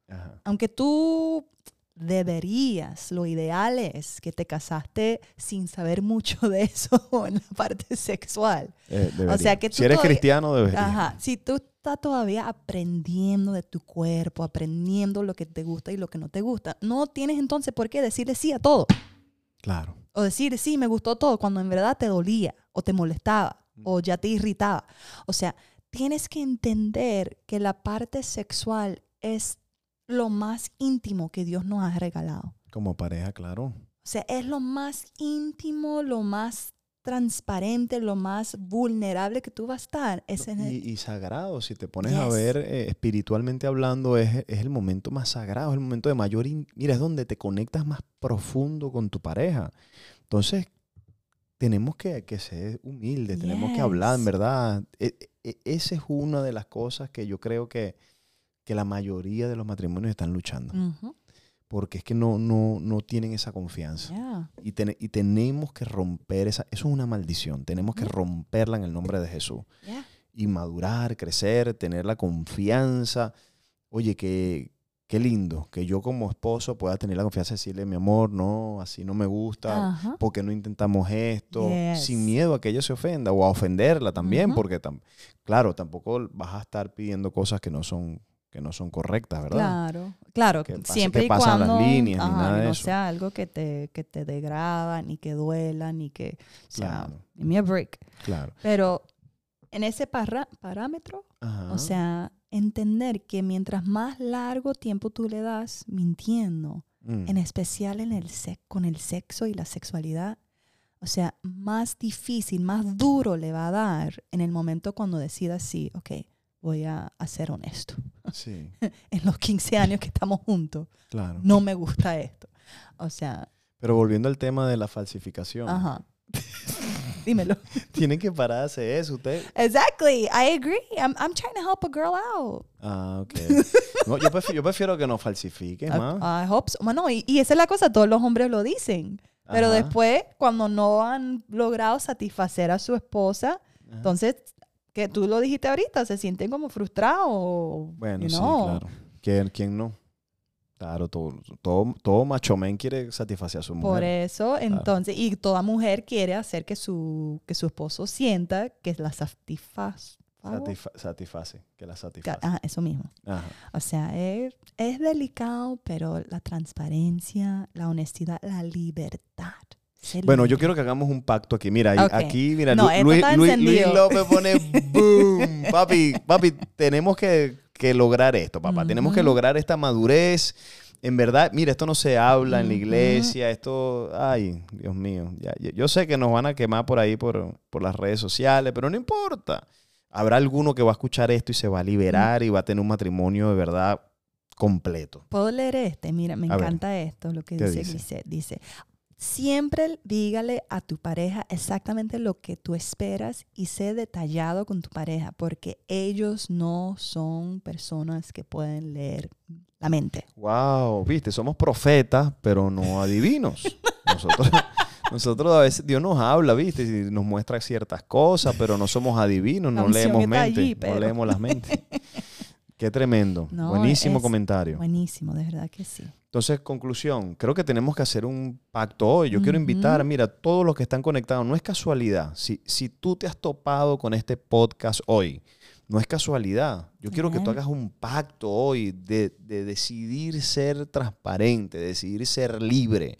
Ajá. aunque tú deberías, lo ideal es que te casaste sin saber mucho de eso en la parte sexual. Eh, debería. sea, que tú si eres cristiano, debería. Ajá. Si tú todavía aprendiendo de tu cuerpo, aprendiendo lo que te gusta y lo que no te gusta, no tienes entonces por qué decirle sí a todo. Claro. O decir, sí, me gustó todo, cuando en verdad te dolía o te molestaba o ya te irritaba. O sea, tienes que entender que la parte sexual es lo más íntimo que Dios nos ha regalado. Como pareja, claro. O sea, es lo más íntimo, lo más transparente, lo más vulnerable que tú vas a estar. Es en el- Y, y sagrado, si te pones a ver eh, espiritualmente hablando, es, es el momento más sagrado, es el momento de mayor... in- Mira, es donde te conectas más profundo con tu pareja. Entonces, tenemos que, que ser humildes, tenemos que hablar, en verdad. E- e- esa es una de las cosas que yo creo que, que la mayoría de los matrimonios están luchando. Porque es que no, no, no tienen esa confianza. Yeah. Y, ten- y tenemos que romper esa... Eso es una maldición. Tenemos que romperla en el nombre de Jesús Yeah. y madurar, crecer, tener la confianza. Oye, que qué lindo que yo como esposo pueda tener la confianza de decirle, mi amor, no, así no me gusta, Ajá. ¿por qué no intentamos esto? Yes. Sin miedo a que ella se ofenda o a ofenderla también, porque, tam- claro, tampoco vas a estar pidiendo cosas que no son, que no son correctas, ¿verdad? Claro, claro, Que pase siempre que y pasan las cuando líneas ni ajá, nada de no eso. sea algo que te, que te degrada, ni que duela, ni que, o sea, Claro. a break. Claro. Pero en ese parra- parámetro, Ajá. o sea, entender que mientras más largo tiempo tú le das mintiendo, Mm. en especial en el con el sexo y la sexualidad, o sea, más difícil, más duro le va a dar en el momento cuando decida sí, ok, voy a, a ser honesto. Sí, En los 15 años que estamos juntos, claro. no me gusta esto. O sea, Pero volviendo al tema de la falsificación, ajá. Dímelo. tienen que parar de hacer eso. Usted, Exactly. I agree. I'm, I'm trying to help a girl out. Ah, ok. No, yo, prefiero, yo prefiero que no falsifiques I, más. I hope so. Bueno, y, y esa es la cosa, todos los hombres lo dicen. Pero Ajá, después, cuando no han logrado satisfacer a su esposa, ajá. entonces, que tú lo dijiste ahorita, se sienten como frustrados. Bueno, you sí, know. claro. ¿Quién, quién no? Claro, todo, todo, todo macho men quiere satisfacer a su mujer. Por eso, entonces, y toda mujer quiere hacer que su, que su esposo sienta que la satisfaz, Satisfa- satisface, que la satisface. Ah, eso mismo. Ajá. O sea, es, es delicado, pero la transparencia, la honestidad, la libertad. Bueno, yo quiero que hagamos un pacto aquí. Mira, aquí, mira, No, Luis, Luis-. López pone boom. Papi, papi, tenemos que, que lograr esto, papá. Tenemos que lograr esta madurez. En verdad, mira, esto no se habla en la iglesia, esto, ay, Dios mío. Ya, yo sé que nos van a quemar por ahí por, por las redes sociales, pero no importa. Habrá alguno que va a escuchar esto y se va a liberar y va a tener un matrimonio de verdad completo. Puedo leer este, mira, me A ver. encanta esto, lo que ¿Qué dice dice? Grisette. Dice, siempre dígale a tu pareja exactamente lo que tú esperas y sé detallado con tu pareja, porque ellos no son personas que pueden leer la mente. Wow, viste, somos profetas, pero no adivinos. Nosotros, nosotros a veces Dios nos habla, viste, y nos muestra ciertas cosas, pero no somos adivinos, no leemos mente, allí, no leemos las mentes. Qué tremendo. No, Buenísimo comentario. Buenísimo, de verdad que sí. Entonces, conclusión, creo que tenemos que hacer un pacto hoy. Yo quiero invitar, mira, todos los que están conectados, no es casualidad. Si, si tú te has topado con este podcast hoy, no es casualidad. Yo quiero que tú hagas un pacto hoy de, de decidir ser transparente, de decidir ser libre.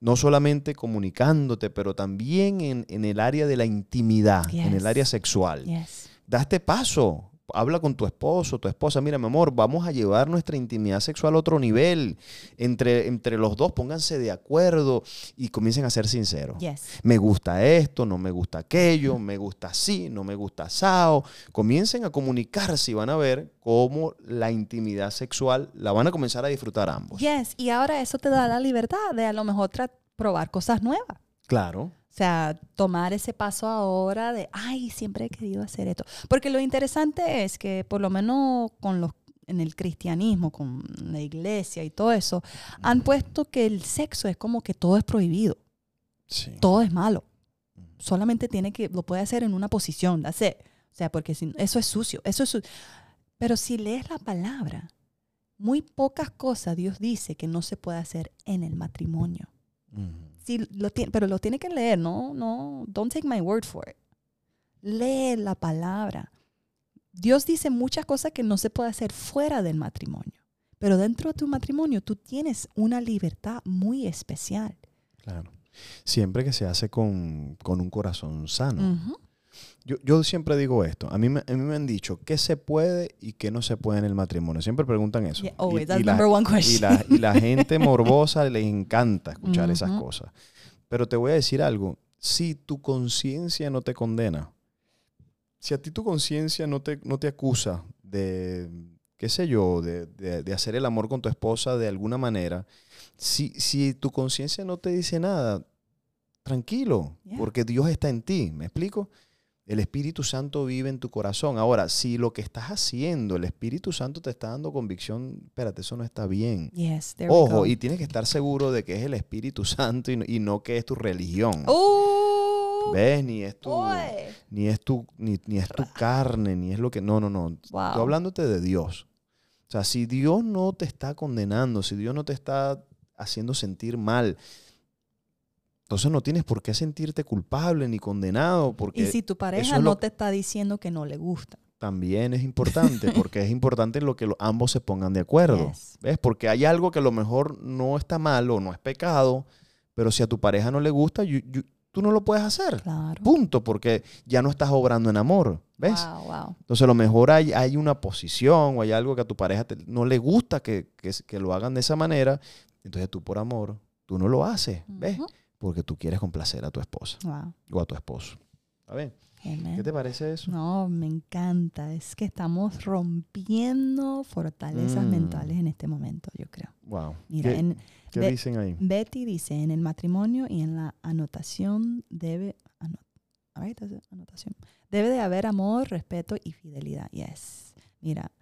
No solamente comunicándote, pero también en, en el área de la intimidad, en el área sexual Yes. da este paso. Habla con tu esposo, tu esposa. Mira, mi amor, vamos a llevar nuestra intimidad sexual a otro nivel. Entre, entre los dos, pónganse de acuerdo y comiencen a ser sinceros. Yes. Me gusta esto, no me gusta aquello, me gusta así, no me gusta asado. Comiencen a comunicarse y van a ver cómo la intimidad sexual la van a comenzar a disfrutar ambos. Yes. Y ahora eso te da la libertad de a lo mejor probar cosas nuevas. Claro. O sea, tomar ese paso ahora de, ay, siempre he querido hacer esto. Porque lo interesante es que por lo menos con los en el cristianismo, con la iglesia y todo eso, han puesto que el sexo es como que todo es prohibido, Sí. todo es malo. Solamente tiene que, lo puede hacer en una posición, it. O sea, porque si, eso es sucio, eso es Pero si lees la palabra, muy pocas cosas Dios dice que no se puede hacer en el matrimonio. Sí, lo tiene, pero lo tiene que leer, no, no, don't take my word for it. Lee la palabra. Dios dice muchas cosas que no se puede hacer fuera del matrimonio, pero dentro de tu matrimonio tú tienes una libertad muy especial. Claro. Siempre que se hace con, con un corazón sano. Yo, yo siempre digo esto. A mí, me, a mí me han dicho qué se puede y qué no se puede en el matrimonio. Siempre preguntan eso. Yeah, always, y, that's y la, one y la- y la gente morbosa les encanta escuchar esas cosas. Pero te voy a decir algo. Si tu conciencia no te condena, si a ti tu conciencia no te, no te acusa de, qué sé yo, de, de- de hacer el amor con tu esposa de alguna manera, si, si tu conciencia no te dice nada, tranquilo, Yeah. porque Dios está en ti. ¿Me explico? El Espíritu Santo vive en tu corazón. Ahora, si lo que estás haciendo, el Espíritu Santo te está dando convicción, espérate, eso no está bien. Yes, Ojo, y tienes que estar seguro de que es el Espíritu Santo y no, y no que es tu religión. ¡Oh! ¿Ves? Ni es tu, Boy. ni es tu, ni, ni es tu carne, ni es lo que. No, no, no. Wow. Estoy hablándote de Dios. O sea, si Dios no te está condenando, si Dios no te está haciendo sentir mal, entonces no tienes por qué sentirte culpable ni condenado, porque Y si tu pareja no lo- te está diciendo que no le gusta. también es importante, porque es importante lo que ambos se pongan de acuerdo. Yes. ¿Ves? Porque hay algo que a lo mejor no está mal o no es pecado, pero si a tu pareja no le gusta, you- you- tú no lo puedes hacer. Claro. Punto, porque ya no estás obrando en amor. ¿Ves? Wow, wow. Entonces a lo mejor hay, hay una posición o hay algo que a tu pareja te- no le gusta que, que, que lo hagan de esa manera. Entonces tú por amor, tú no lo haces. ¿Ves? Porque tú quieres complacer a tu esposa Wow. o a tu esposo. A ver, Amen. ¿qué te parece eso? No, me encanta. Es que estamos rompiendo fortalezas Mm. mentales en este momento, yo creo. Wow. Mira, ¿Qué, en, qué dicen ahí? Betty dice, en el matrimonio y en la anotación debe, ano- all right, that's it, anotación, debe de haber amor, respeto y fidelidad. Yes. Mira,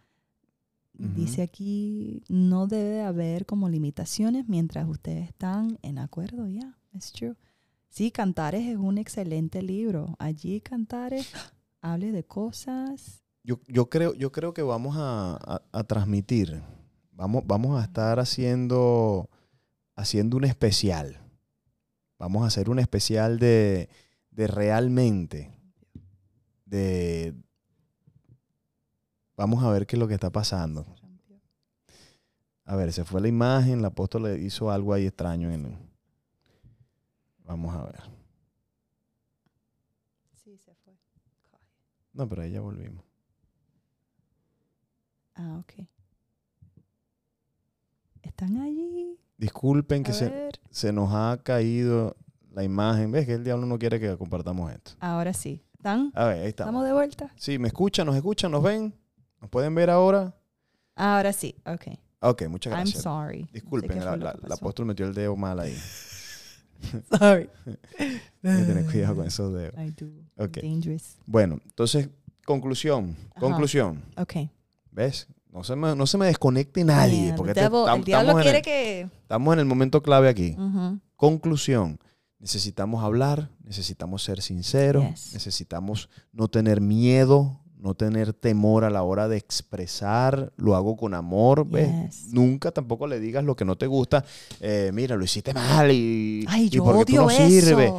dice aquí, no debe de haber como limitaciones mientras ustedes están en acuerdo. Yeah, it's true. Sí, Cantares es un excelente libro. Allí Cantares hable de cosas. Yo, yo creo, yo creo que vamos a, a- transmitir, Vamos, vamos a estar haciendo, haciendo un especial. Vamos a hacer un especial de, de realmente. De. Vamos a ver qué es lo que está pasando. A ver, se fue la imagen, el apóstol le hizo algo ahí extraño en. Vamos a ver. Sí, se fue. No, pero ahí ya volvimos. Ah, ok. ¿Están allí? Disculpen que se, se nos ha caído la imagen. ¿Ves que el diablo no quiere que compartamos esto? Ahora sí. ¿Están? A ver, ahí estamos. ¿Estamos de vuelta? Sí, me escuchan, nos escuchan, nos ven. ¿Nos pueden ver ahora? Ahora sí. Ok. Ok, muchas I'm gracias. sorry. No sé Disculpen, la- que el apóstol metió el dedo mal ahí. Sorry. Hay que tener cuidado con esos dedos. I do. Ok. Dangerous. Bueno, entonces, conclusión. Ajá. Conclusión. Ok. ¿Ves? No se me, no se me desconecte nadie. Yeah, porque the te- tam- el diablo estamos, en quiere el, que... estamos en el momento clave aquí. Ujú. Conclusión. Necesitamos hablar, necesitamos ser sinceros, Yes. necesitamos no tener miedo, no tener temor a la hora de expresar, lo hago con amor, ¿ves? Yes. Nunca tampoco le digas lo que no te gusta, eh, mira, lo hiciste mal y, Ay, y yo porque tú odio no eso. sirves.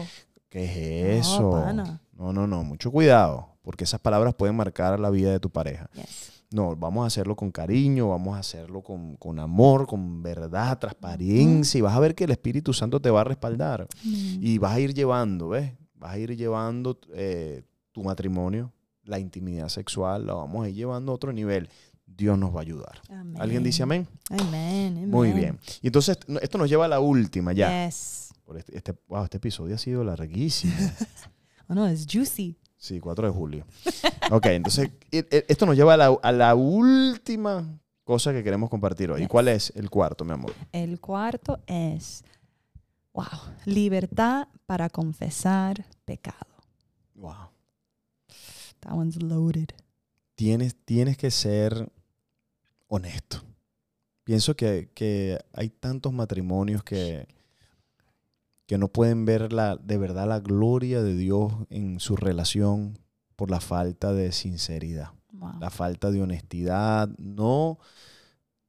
¿Qué es No, eso? pana. No, no, no, mucho cuidado, porque esas palabras pueden marcar la vida de tu pareja. Yes. No, vamos a hacerlo con cariño, vamos a hacerlo con, con amor, con verdad, transparencia, y vas a ver que el Espíritu Santo te va a respaldar. Mm. Y vas a ir llevando, ¿ves? Vas a ir llevando eh, tu matrimonio, la intimidad sexual, la vamos a ir llevando a otro nivel. Dios nos va a ayudar. Amén. ¿Alguien dice amén? Amén. amén. Muy bien. Y entonces, esto nos lleva a la última ya. Yes. Por este, este- wow, este episodio ha sido larguísimo. Oh, no, es juicy. Sí, 4 de julio. Ok, entonces, e- e- esto nos lleva a la, a la última cosa que queremos compartir hoy. ¿Y Yes. cuál es el cuarto, mi amor? El cuarto es, wow, libertad para confesar pecado. Wow. That one's loaded. tienes, tienes que ser honesto. Pienso que, que hay tantos matrimonios que, que no pueden ver la, de verdad la gloria de Dios en su relación por la falta de sinceridad, Wow. la falta de honestidad. No,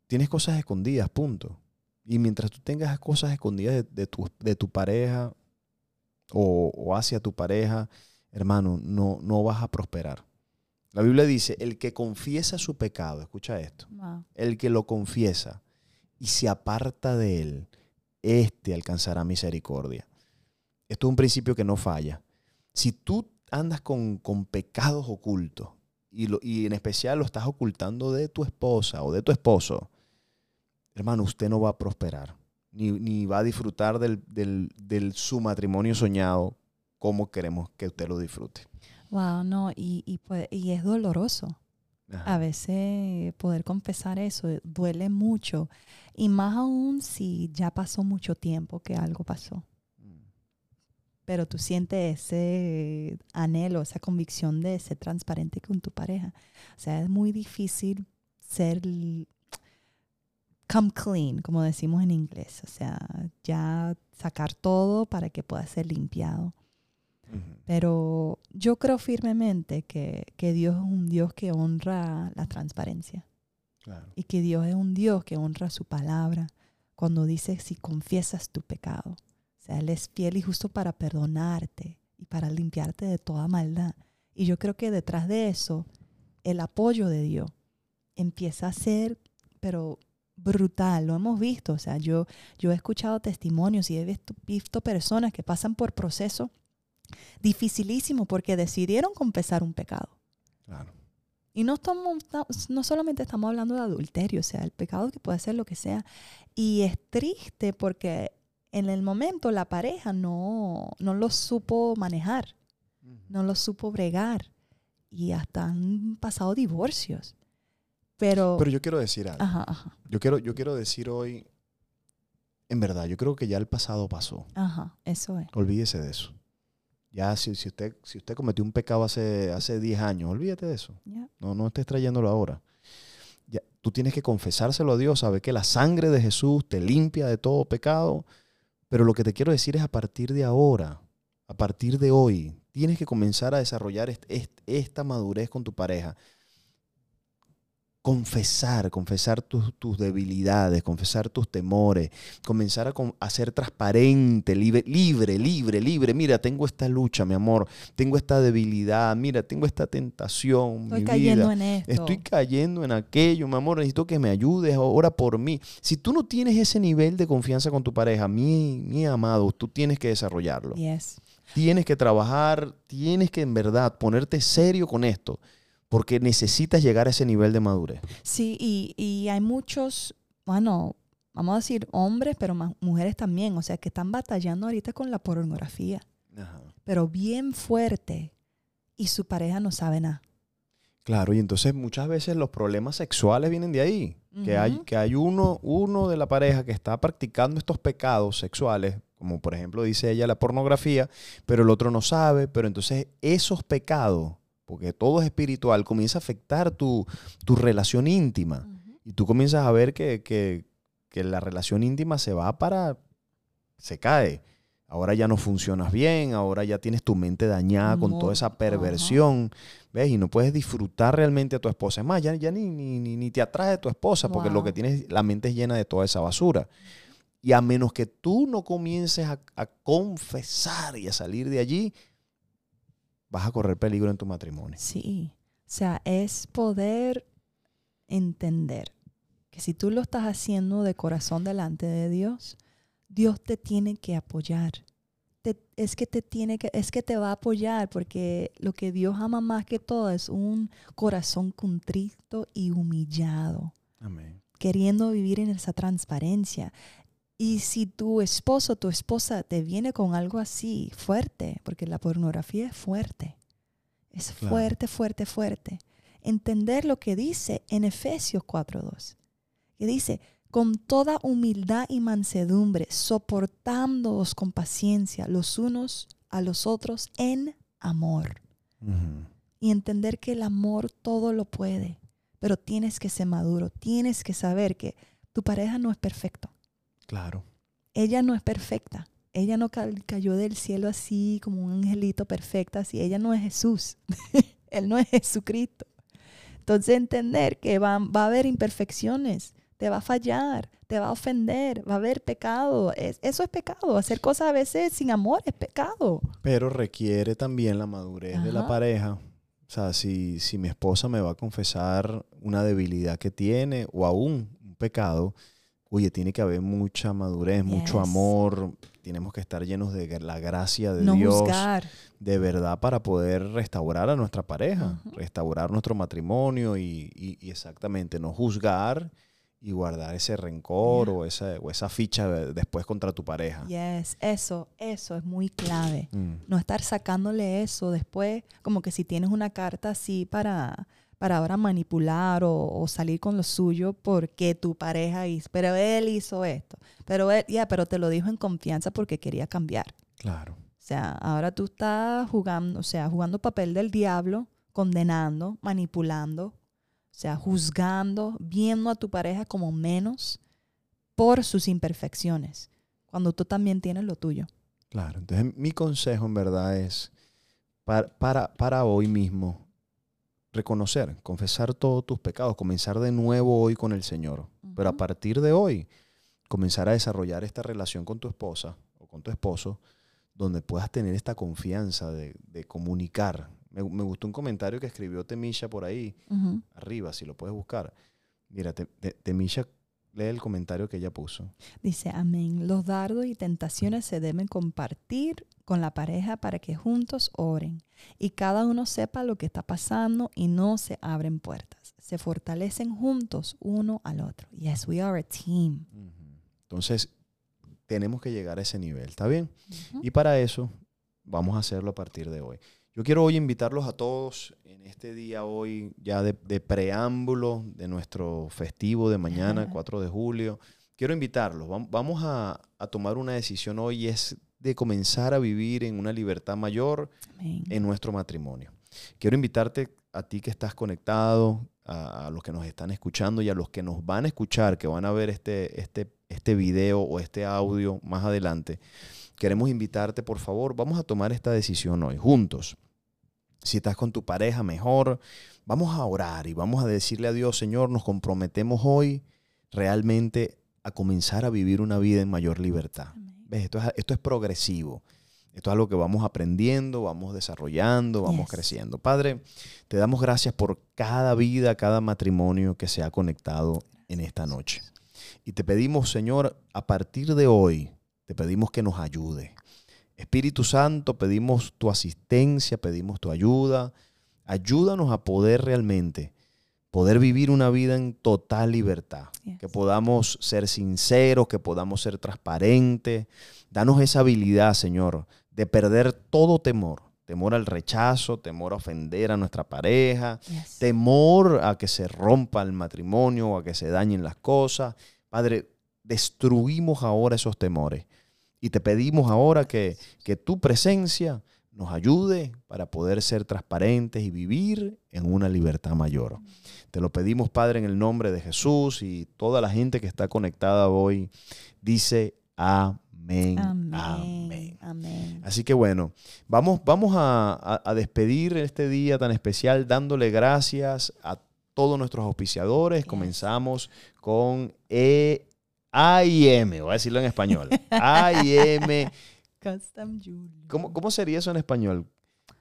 tienes cosas escondidas, punto. Y mientras tú tengas cosas escondidas de, de tu, de tu pareja o, o hacia tu pareja, hermano, no, no vas a prosperar. La Biblia dice, el que confiesa su pecado, escucha esto, Wow. el que lo confiesa y se aparta de él, éste alcanzará misericordia. Esto es un principio que no falla. Si tú andas con, con pecados ocultos y, lo- y en especial lo estás ocultando de tu esposa o de tu esposo, hermano, usted no va a prosperar, ni, ni va a disfrutar del, del, del su matrimonio soñado como queremos que usted lo disfrute. Wow, no, y, y, pues- y es doloroso. Ajá. A veces poder confesar eso duele mucho. Y más aún si ya pasó mucho tiempo que algo pasó. Pero tú sientes ese anhelo, esa convicción de ser transparente con tu pareja. O sea, es muy difícil ser come clean, como decimos en inglés. O sea, ya sacar todo para que pueda ser limpiado. Pero yo creo firmemente que, que Dios es un Dios que honra la transparencia Claro. y que Dios es un Dios que honra su palabra cuando dice si confiesas tu pecado. O sea, Él es fiel y justo para perdonarte y para limpiarte de toda maldad. Y yo creo que detrás de eso, el apoyo de Dios empieza a ser, pero brutal, lo hemos visto. O sea, yo, yo he escuchado testimonios y he visto, visto personas que pasan por procesos dificilísimos porque decidieron confesar un pecado. Claro. Y no, estamos, no solamente estamos hablando de adulterio, o sea, el pecado que puede ser lo que sea. Y es triste porque en el momento la pareja no, no lo supo manejar, no lo supo bregar. Y hasta han pasado divorcios. Pero, Pero yo quiero decir algo. ajá, ajá, Yo quiero, yo quiero decir hoy, en verdad, yo creo que ya el pasado pasó. ajá, eso es. Olvídese de eso. Ya si, si usted, si usted cometió un pecado hace, hace 10 años, olvídate de eso. No, no estés trayéndolo ahora. Ya, tú tienes que confesárselo a Dios, sabe que la sangre de Jesús te limpia de todo pecado. Pero lo que te quiero decir es a partir de ahora, a partir de hoy, tienes que comenzar a desarrollar est- est- esta madurez con tu pareja. Confesar, confesar tus, tus debilidades, confesar tus temores, comenzar a, ser transparente, libre, libre, libre, libre. Mira, tengo esta lucha, mi amor, tengo esta debilidad, mira, tengo esta tentación, Estoy mi cayendo vida. en esto. Estoy cayendo en aquello, mi amor, necesito que me ayudes, ora por mí. Si tú no tienes ese nivel de confianza con tu pareja, mi, mi amado, tú tienes que desarrollarlo. Yes. Tienes que trabajar, tienes que en verdad ponerte serio con esto, porque necesitas llegar a ese nivel de madurez. Sí, y, y hay muchos, bueno, vamos a decir hombres, pero más mujeres también, o sea, que están batallando ahorita con la pornografía, pero bien fuerte, y su pareja no sabe nada. Claro, y entonces muchas veces los problemas sexuales vienen de ahí. Que hay, que hay uno, uno de la pareja que está practicando estos pecados sexuales, como por ejemplo dice ella la pornografía, pero el otro no sabe, pero entonces esos pecados, porque todo es espiritual, comienza a afectar tu, tu relación íntima. Y tú comienzas a ver que, que- que la relación íntima se va para... se cae. Ahora ya no funcionas bien, ahora ya tienes tu mente dañada con toda esa perversión, ¿ves? Y no puedes disfrutar realmente a tu esposa. Es más, ya, ya ni, ni, ni, ni te atrae tu esposa porque lo que tienes, la mente es llena de toda esa basura. Y a menos que tú no comiences a, a confesar y a salir de allí, vas a correr peligro en tu matrimonio. Sí, o sea, es poder entender que si tú lo estás haciendo de corazón delante de Dios, Dios te tiene que apoyar. Te- es que te tiene que, es que te va a apoyar porque lo que Dios ama más que todo es un corazón contrito y humillado, Amén. queriendo vivir en esa transparencia. Y si tu esposo, tu esposa te viene con algo así fuerte, porque la pornografía es fuerte, es Claro. fuerte, fuerte, fuerte. Entender lo que dice en Efesios 4.2, que dice, con toda humildad y mansedumbre, soportándoos con paciencia los unos a los otros en amor. Y entender que el amor todo lo puede, pero tienes que ser maduro, tienes que saber que tu pareja no es perfecto Claro. ella no es perfecta. Ella no ca- cayó del cielo así como un angelito perfecta, así. Ella no es Jesús. Él no es Jesucristo. Entonces entender que va, va a haber imperfecciones, te va a fallar, te va a ofender, va a haber pecado. Es- eso es pecado. Hacer cosas a veces sin amor es pecado. Pero requiere también la madurez de la pareja. O sea, si, si mi esposa me va a confesar una debilidad que tiene o aún un pecado, oye, tiene que haber mucha madurez, mucho amor. Tenemos que estar llenos de la gracia de no Dios, juzgar. de verdad, para poder restaurar a nuestra pareja, restaurar nuestro matrimonio y, y- y exactamente no juzgar y guardar ese rencor Yeah. o, esa, o esa ficha de- después contra tu pareja. Yes, eso, eso es muy clave. Mm. no estar sacándole eso después, como que si tienes una carta así para, para ahora manipular o, o salir con lo suyo porque tu pareja hizo, pero él hizo esto, pero él, ya, pero te lo dijo en confianza porque quería cambiar. Claro. O sea, ahora tú estás jugando, o sea, jugando papel del diablo, condenando, manipulando, o sea, juzgando, viendo a tu pareja como menos por sus imperfecciones, cuando tú también tienes lo tuyo. Claro, entonces mi consejo en verdad es para, para, para hoy mismo reconocer, confesar todos tus pecados, comenzar de nuevo hoy con el Señor. Pero a partir de hoy, comenzar a desarrollar esta relación con tu esposa o con tu esposo, donde puedas tener esta confianza de, de comunicar. Me, me gustó un comentario que escribió Temisha por ahí, arriba, si lo puedes buscar. Mira, Te- Te- Temisha lee el comentario que ella puso. Dice, amén. Los dardos y tentaciones se deben compartir con la pareja para que juntos oren y cada uno sepa lo que está pasando y no se abren puertas. Se fortalecen juntos uno al otro. Yes, we are a team. Entonces, tenemos que llegar a ese nivel, ¿está bien? Ujú. Y para eso vamos a hacerlo a partir de hoy. Yo quiero hoy invitarlos a todos en este día hoy ya de, de preámbulo de nuestro festivo de mañana, 4 de julio. Quiero invitarlos. Vam- Vamos a, a tomar una decisión hoy y es de comenzar a vivir en una libertad mayor Amén. en nuestro matrimonio. Quiero invitarte a ti que estás conectado, a, a los que nos están escuchando y a los que nos van a escuchar, que van a ver este, este, este video o este audio más adelante. Queremos invitarte, por favor, vamos a tomar esta decisión hoy, juntos. Si estás con tu pareja, mejor. Vamos a orar y vamos a decirle a Dios, Señor, nos comprometemos hoy realmente a comenzar a vivir una vida en mayor libertad. ¿Ves? Esto es, esto es progresivo. Esto es algo que vamos aprendiendo, vamos desarrollando, vamos Yes. creciendo. Padre, te damos gracias por cada vida, cada matrimonio que se ha conectado en esta noche. Y te pedimos, Señor, a partir de hoy, te pedimos que nos ayude. Espíritu Santo, pedimos tu asistencia, pedimos tu ayuda. Ayúdanos a poder realmente poder vivir una vida en total libertad. Yes. Que podamos ser sinceros, que podamos ser transparentes. Danos esa habilidad, Señor, de perder todo temor. Temor al rechazo, temor a ofender a nuestra pareja, Yes. temor a que se rompa el matrimonio o a que se dañen las cosas. Padre, destruimos ahora esos temores y te pedimos ahora que, que tu presencia nos ayude para poder ser transparentes y vivir en una libertad mayor. Te lo pedimos, Padre, en el nombre de Jesús y toda la gente que está conectada hoy dice amén. Amén. Amén. Amén. Así que bueno, vamos, vamos a, a- a despedir este día tan especial dándole gracias a todos nuestros auspiciadores. Comenzamos con E AIM, voy a decirlo en español. AIM, Custom jewelry. ¿cómo, cómo sería eso en español?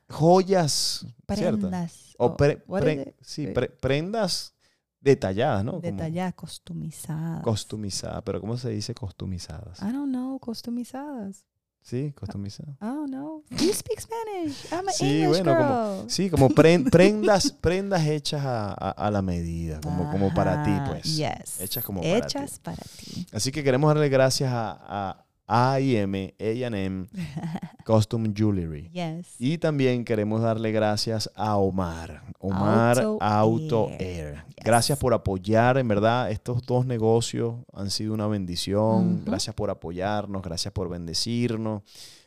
Joyas, ¿cierto? Prendas. O o- pre- pre- sí, Eh, pre- prendas detalladas, ¿no? Como Detalladas, costumizadas. Costumizadas, pero ¿cómo se dice costumizadas? I don't know, costumizadas. Sí, costumizadas. I don't know. You speak Spanish. I'm an Sí, English bueno, como-. Sí, como pren- prendas, prendas hechas a, a- a la medida, como, como para ti, pues. Yes. Hechas como para ti. Hechas para ti. Así que queremos darle gracias a, a AIM, A&M Custom Jewelry. Yes. Y también queremos darle gracias a Omar, Omar Auto, Auto Air. Air. Yes. Gracias por apoyar, en verdad, estos dos negocios han sido una bendición. Gracias por apoyarnos, gracias por bendecirnos.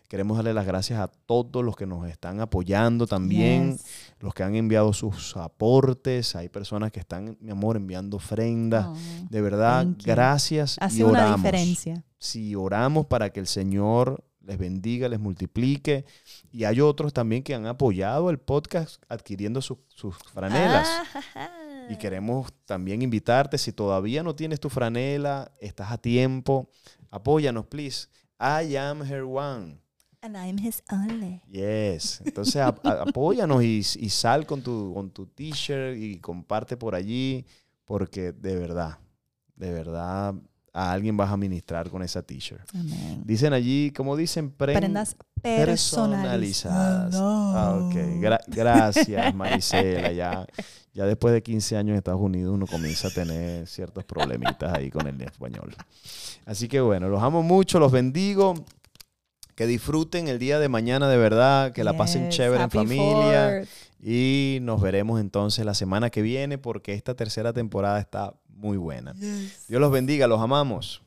Queremos darle las gracias a todos los que nos están apoyando también, Yes. los que han enviado sus aportes. Hay personas que están, mi amor, enviando ofrendas. Oh, De verdad, gracias y Hace una oramos. diferencia. Sí, oramos para que el Señor les bendiga, les multiplique. Y hay otros también que han apoyado el podcast adquiriendo sus- sus franelas. Ah, Y queremos también invitarte, si todavía no tienes tu franela, estás a tiempo, apóyanos, please. I am her one. And I'm his only. Yes. Entonces a- a- apóyanos y, y sal con tu, con tu t-shirt y comparte por allí, porque de verdad, de verdad, a alguien vas a ministrar con esa t-shirt. Dicen allí, como dicen, pren- Prendas personalizadas. personalizadas. Ah, ok. Gra- gracias, Marisela. Ya, ya después de 15 años en Estados Unidos uno comienza a tener ciertos problemitas ahí con el español. Así que bueno, los amo mucho, los bendigo. Que disfruten el día de mañana de verdad, que la pasen chévere en familia. Y nos veremos entonces la semana que viene porque esta tercera temporada está muy buena. Dios los bendiga, los amamos.